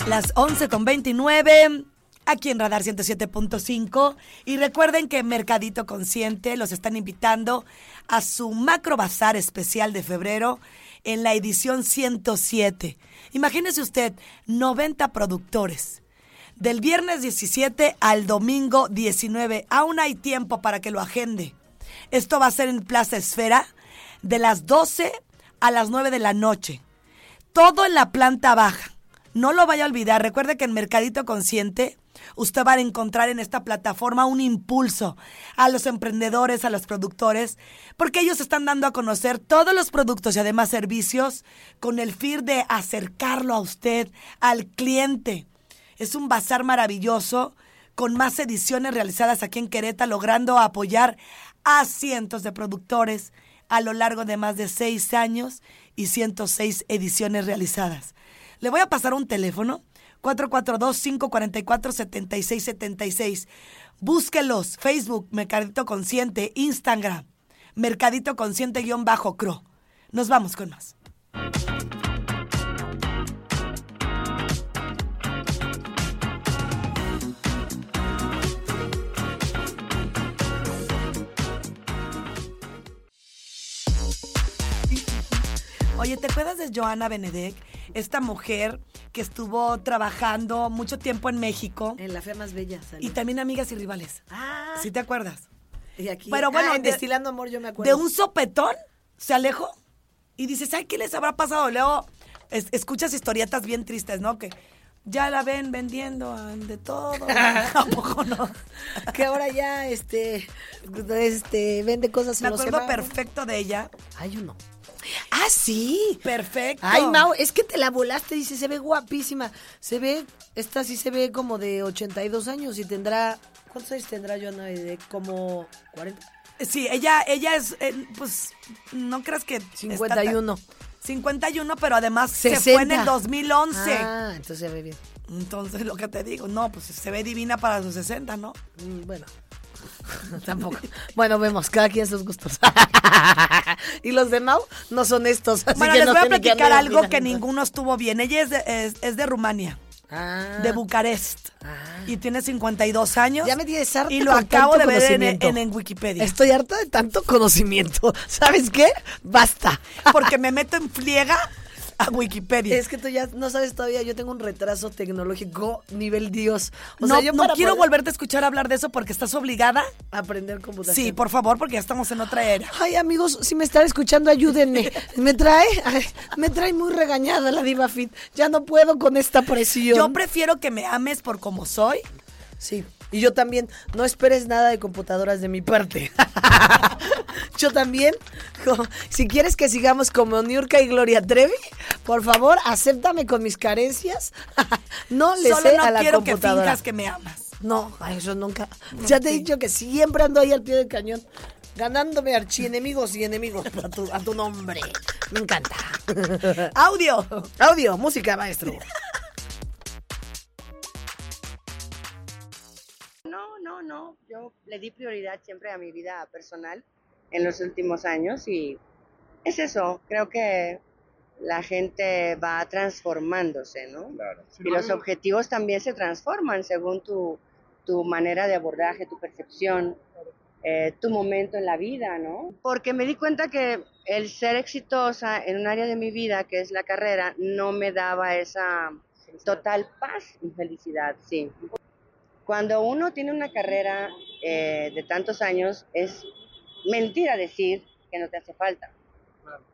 Las 11 con 29, aquí en Radar 107.5. Y recuerden que Mercadito Consciente los están invitando a su macro bazar especial de febrero en la edición 107. Imagínese usted, 90 productores. Del viernes 17 al domingo 19. Aún hay tiempo para que lo agende. Esto va a ser en Plaza Esfera de las 12 a las 9 de la noche. Todo en la planta baja. No lo vaya a olvidar. Recuerde que en Mercadito Consciente usted va a encontrar en esta plataforma un impulso a los emprendedores, a los productores, porque ellos están dando a conocer todos los productos y además servicios con el fin de acercarlo a usted, al cliente. Es un bazar maravilloso con más ediciones realizadas aquí en Querétaro, logrando apoyar a cientos de productores a lo largo de más de seis años y 106 ediciones realizadas. Le voy a pasar un teléfono, 442-544-7676. Búsquelos, Facebook, Mercadito Consciente, Instagram, Mercadito Consciente-Cro. Nos vamos con más. Oye, ¿te acuerdas de Joana Benedek? Esta mujer que estuvo trabajando mucho tiempo en México. En la fe más bella. salió. Y también amigas y rivales. Ah. ¿Sí te acuerdas? Y aquí. Pero bueno, Ah, en de- Destilando Amor yo me acuerdo. De un sopetón se alejó y dices, ay, ¿qué les habrá pasado? Luego es- escuchas historietas bien tristes, ¿no? Que ya la ven vendiendo de todo. [laughs] ¿A poco no? que ahora ya este este vende cosas en Me los acuerdo semáforos. perfecto de ella. Hay uno. Ah, sí. Perfecto. Ay, Mau, es que te la volaste, dice, se ve guapísima. Se ve, esta sí se ve como de 82 años y tendrá, ¿cuántos años tendrá Joana? De como 40. Sí, ella, ella es, eh, pues, no creas que... está 51. tan- 51, pero además se fue en el 60. 2011. Ah, entonces se ve bien. Entonces, lo que te digo, no, pues se ve divina para sus 60, ¿no? Mm, Bueno. [laughs] Tampoco. Bueno, vemos, cada quien sus gustos. [laughs] y los de Mau no son estos. Así bueno, que les no voy a que platicar algo que ninguno estuvo bien. Ella es de, es, es de Rumania, Ah. de Bucarest. Y tiene 52 años. Ya me tienes harta Y lo acabo de ver en, conocimiento. en- en Wikipedia. Estoy harta de tanto conocimiento. [laughs] ¿Sabes qué? Basta. Porque me meto en friega a Wikipedia. Es que tú ya no sabes todavía, yo tengo un retraso tecnológico nivel Dios. O no sea, yo no quiero poder volverte a escuchar hablar de eso porque estás obligada. aprender computación. Sí, por favor, porque ya estamos en otra era. Ay, amigos, si me están escuchando, ayúdenme. [laughs] Me trae, ay, me trae muy regañada la Diva Fit. Ya no puedo con esta presión. Yo prefiero que me ames por como soy. Sí. Y yo también, no esperes nada de computadoras de mi parte. [laughs] yo también, si quieres que sigamos como Niurka y Gloria Trevi, por favor, acéptame con mis carencias. [laughs] no le Solo sé no a la quiero que computadora. finjas que me amas. No, ay, eso nunca. Ya te he dicho que siempre ando ahí al pie del cañón, ganándome archienemigos y enemigos a tu, a tu nombre. Me encanta. [laughs] Audio. Audio, música, maestro. No, yo le di prioridad siempre a mi vida personal en los últimos años y es eso, creo que la gente va transformándose, ¿no? Y los objetivos también se transforman según tu, tu manera de abordaje, tu percepción, eh, tu momento en la vida, ¿no? Porque me di cuenta que el ser exitosa en un área de mi vida, que es la carrera, no me daba esa total paz y felicidad, sí. Cuando uno tiene una carrera eh, de tantos años, es mentira decir que no te hace falta,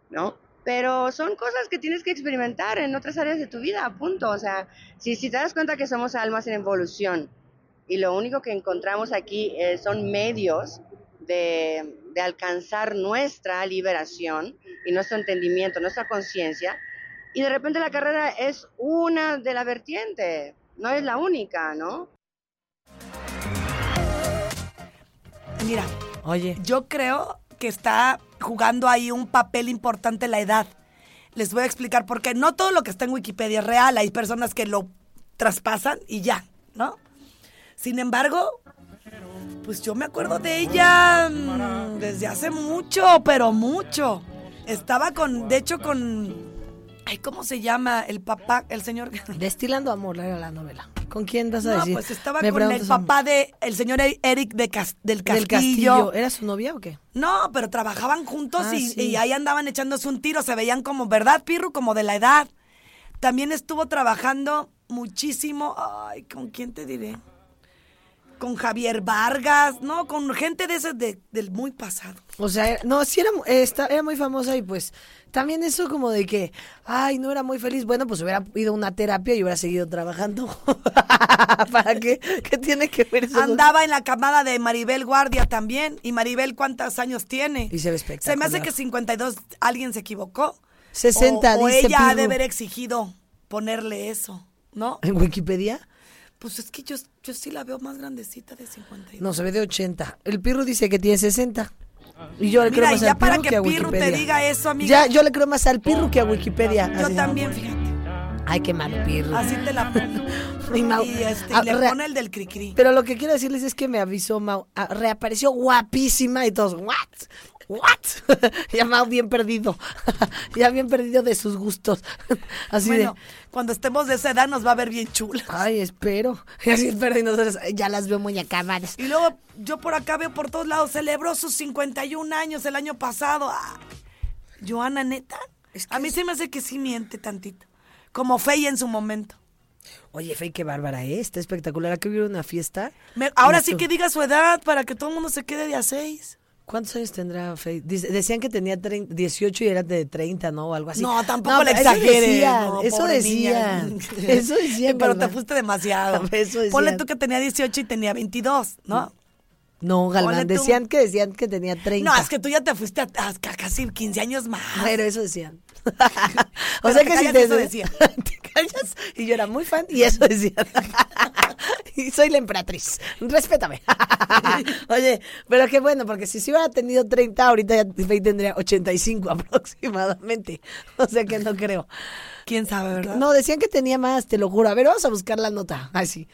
¿no? Pero son cosas que tienes que experimentar en otras áreas de tu vida, punto. O sea, si, si te das cuenta que somos almas en evolución y lo único que encontramos aquí eh, son medios de, de alcanzar nuestra liberación y nuestro entendimiento, nuestra conciencia, y de repente la carrera es una de la vertiente, no es la única, ¿no? Mira, Oye, yo creo que está jugando ahí un papel importante la edad. Les voy a explicar por qué. No todo lo que está en Wikipedia es real. Hay personas que lo traspasan y ya, ¿no? Sin embargo, pues yo me acuerdo de ella mm, desde hace mucho, pero mucho. Estaba con, de hecho, con. Ay, ¿cómo se llama? El papá, el señor. Destilando Amor era la novela. ¿Con quién vas a No, decir? pues estaba Me con el papá de el señor Eric de Cas- del Castillo. Del Castillo. ¿Era su novia o qué? No, pero trabajaban juntos Ah, y, sí. y ahí andaban echándose un tiro. Se veían como, ¿verdad, Pirru? Como de la edad. También estuvo trabajando muchísimo. Ay, ¿con quién te diré? Con Javier Vargas, ¿no? Con gente de ese de- del muy pasado. O sea, no, sí era, esta- era muy famosa y pues también eso como de que, ay, no era muy feliz. Bueno, pues hubiera ido a una terapia y hubiera seguido trabajando. [laughs] ¿Para qué? ¿Qué tiene que ver eso? Andaba en la camada de Maribel Guardia también. ¿Y Maribel cuántos años tiene? Y se ve Se me espectacular. hace que 52 alguien se equivocó. 60, o, o dice ella ha de haber exigido ponerle eso, ¿no? ¿En Wikipedia? Pues es que yo, yo sí la veo más grandecita de 52. No, se ve de 80. El Pirru dice que tiene 60. Y yo le creo más ya al para Pirru que que a Pirru te Wikipedia. diga eso, amiga. Ya, yo le creo más al Pirru que a Wikipedia. Yo Así. también, fíjate. Ay, qué malo Pirru. Así te la pongo. [laughs] Y Mau- y este, Ah, y le re- pone el del cri-cri. Pero lo que quiero decirles es que me avisó Mau. ah, reapareció guapísima y todos, ¿what? ¿What? [laughs] ya Mau bien perdido. [laughs] ya bien perdido de sus gustos. [laughs] Así bueno, de. cuando estemos de esa edad nos va a ver bien chula. Ay, espero. Así espero y nosotros ya las veo muy acabadas. Y luego yo por acá veo por todos lados, celebró sus 51 años el año pasado. Ah, Joana, neta. a mí se me hace que sí miente tantito. Como Fey en su momento. Oye, Fey, qué bárbara, ¿eh? Está espectacular. Aquí hubo una fiesta. Me- ahora sí que diga su edad para que todo el mundo se quede de a seis. ¿Cuántos años tendrá? Dice- decían que tenía trein- 18 y era de 30, ¿no? O algo así. No, tampoco le exageres. Eso decían. no, eso decían. [laughs] Pero te fuiste demasiado. [laughs] Eso decían. Ponle tú que tenía 18 y tenía 22, ¿no? No, Galván. Decían que decían que tenía 30. No, es que tú ya te fuiste a, a casi 15 años más. Pero eso decían. [laughs] o sea que si te, eso [laughs] decía. te callas y yo era muy fan y eso decían. [laughs] y soy la emperatriz. Respétame. Oye, pero qué bueno, porque si se hubiera tenido 30, ahorita ya tendría 85 aproximadamente. O sea que no creo. ¿Quién sabe, verdad? No, decían que tenía más, te lo juro. A ver, vamos a buscar la nota. Así.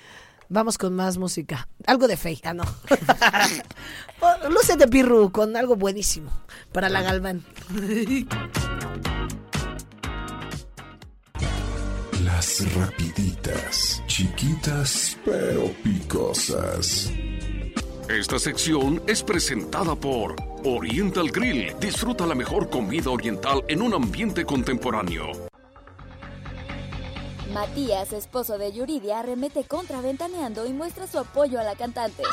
Vamos con más música. Algo de Fey. Ah, no. Oh, Lúcete, Pirru, con algo buenísimo para la Galván. Las rapiditas, chiquitas pero picosas. Esta sección es presentada por Oriental Grill. Disfruta la mejor comida oriental en un ambiente contemporáneo. Matías, esposo de Yuridia, arremete contra Ventaneando y muestra su apoyo a la cantante.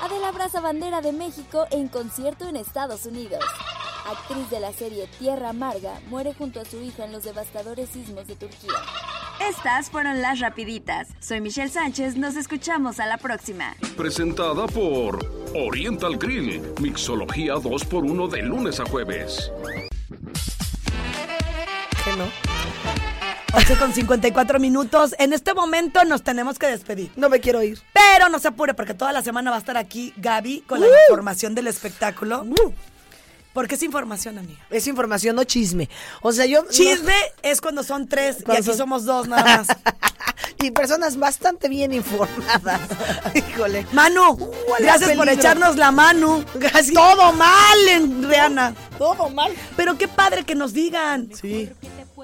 Adela abraza bandera de México en concierto en Estados Unidos. Actriz de la serie Tierra Amarga, muere junto a su hija en los devastadores sismos de Turquía. Estas fueron las rapiditas. Soy Michelle Sánchez, nos escuchamos a la próxima. Presentada por Oriental Grill. Mixología 2x1 de lunes a jueves. ¿Qué no? 11 con 54 minutos. En este momento nos tenemos que despedir. No me quiero ir. Pero no se apure porque toda la semana va a estar aquí Gaby con la Uh. información del espectáculo. Porque es información, amiga. Es información, no chisme. O sea, yo. no- Chisme es cuando son tres y aquí son- somos dos nada más. [laughs] y personas bastante bien informadas. [laughs] Híjole. Manu, Huele gracias por echarnos la mano. Gracias. Todo mal en Rihanna. Todo mal. Pero qué padre que nos digan. Sí.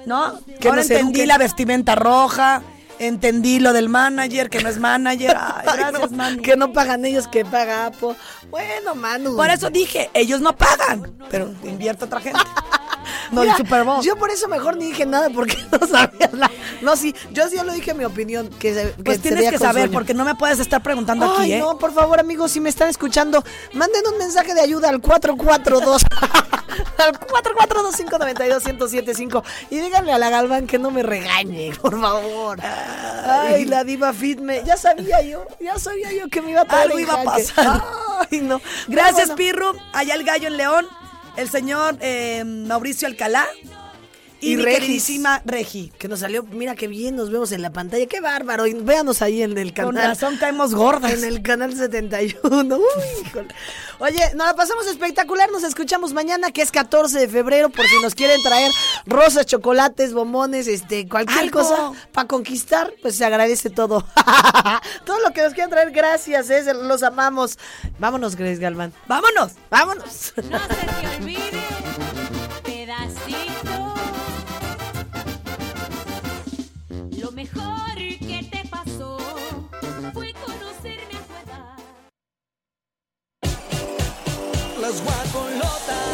¿No? Que Ahora entendí la vestimenta roja, entendí lo del manager, que no es manager. [laughs] Ay, Ay, gracias, no, Manu. Que no pagan ellos, que paga Apo. Bueno, Manu. Por eso dije, ellos no pagan, pero invierte otra gente. [laughs] No, el Mira, Super Bowl. Yo por eso mejor ni dije nada porque [laughs] no sabía nada. No, sí, yo sí lo dije mi opinión. Que, se- que Pues tienes que saber, sueño. porque no me puedes estar preguntando Ay, aquí, ¿eh? no, por favor, amigos, si me están escuchando, manden un mensaje de ayuda al 442 [laughs] al 442-592-1075 y díganle a la Galván que no me regañe, por favor. Ay, la diva Fitme, ya sabía yo, ya sabía yo que me iba a traer Algo iba a pasar. Ay, no. Gracias, bueno. Pirru. Allá el gallo en León, el señor eh, Mauricio Alcalá y, Y mi Regis. queridísima Regi. Que nos salió, mira qué bien nos vemos en la pantalla, qué bárbaro. Y véanos ahí en el canal. Con razón caemos gordas. En el canal 71. Uy, híjole. Oye, nos la pasamos espectacular. Nos escuchamos mañana, que es 14 de febrero, por si nos quieren traer rosas, chocolates, bombones, este, cualquier Algo. cosa para conquistar, pues se agradece todo. [laughs] todo lo que nos quieran traer, gracias, eh, los amamos. Vámonos, Grace Galván. Vámonos. Vámonos. No se te olvide, mejor que te pasó fue conocerme a tu edad. Las guacolotas.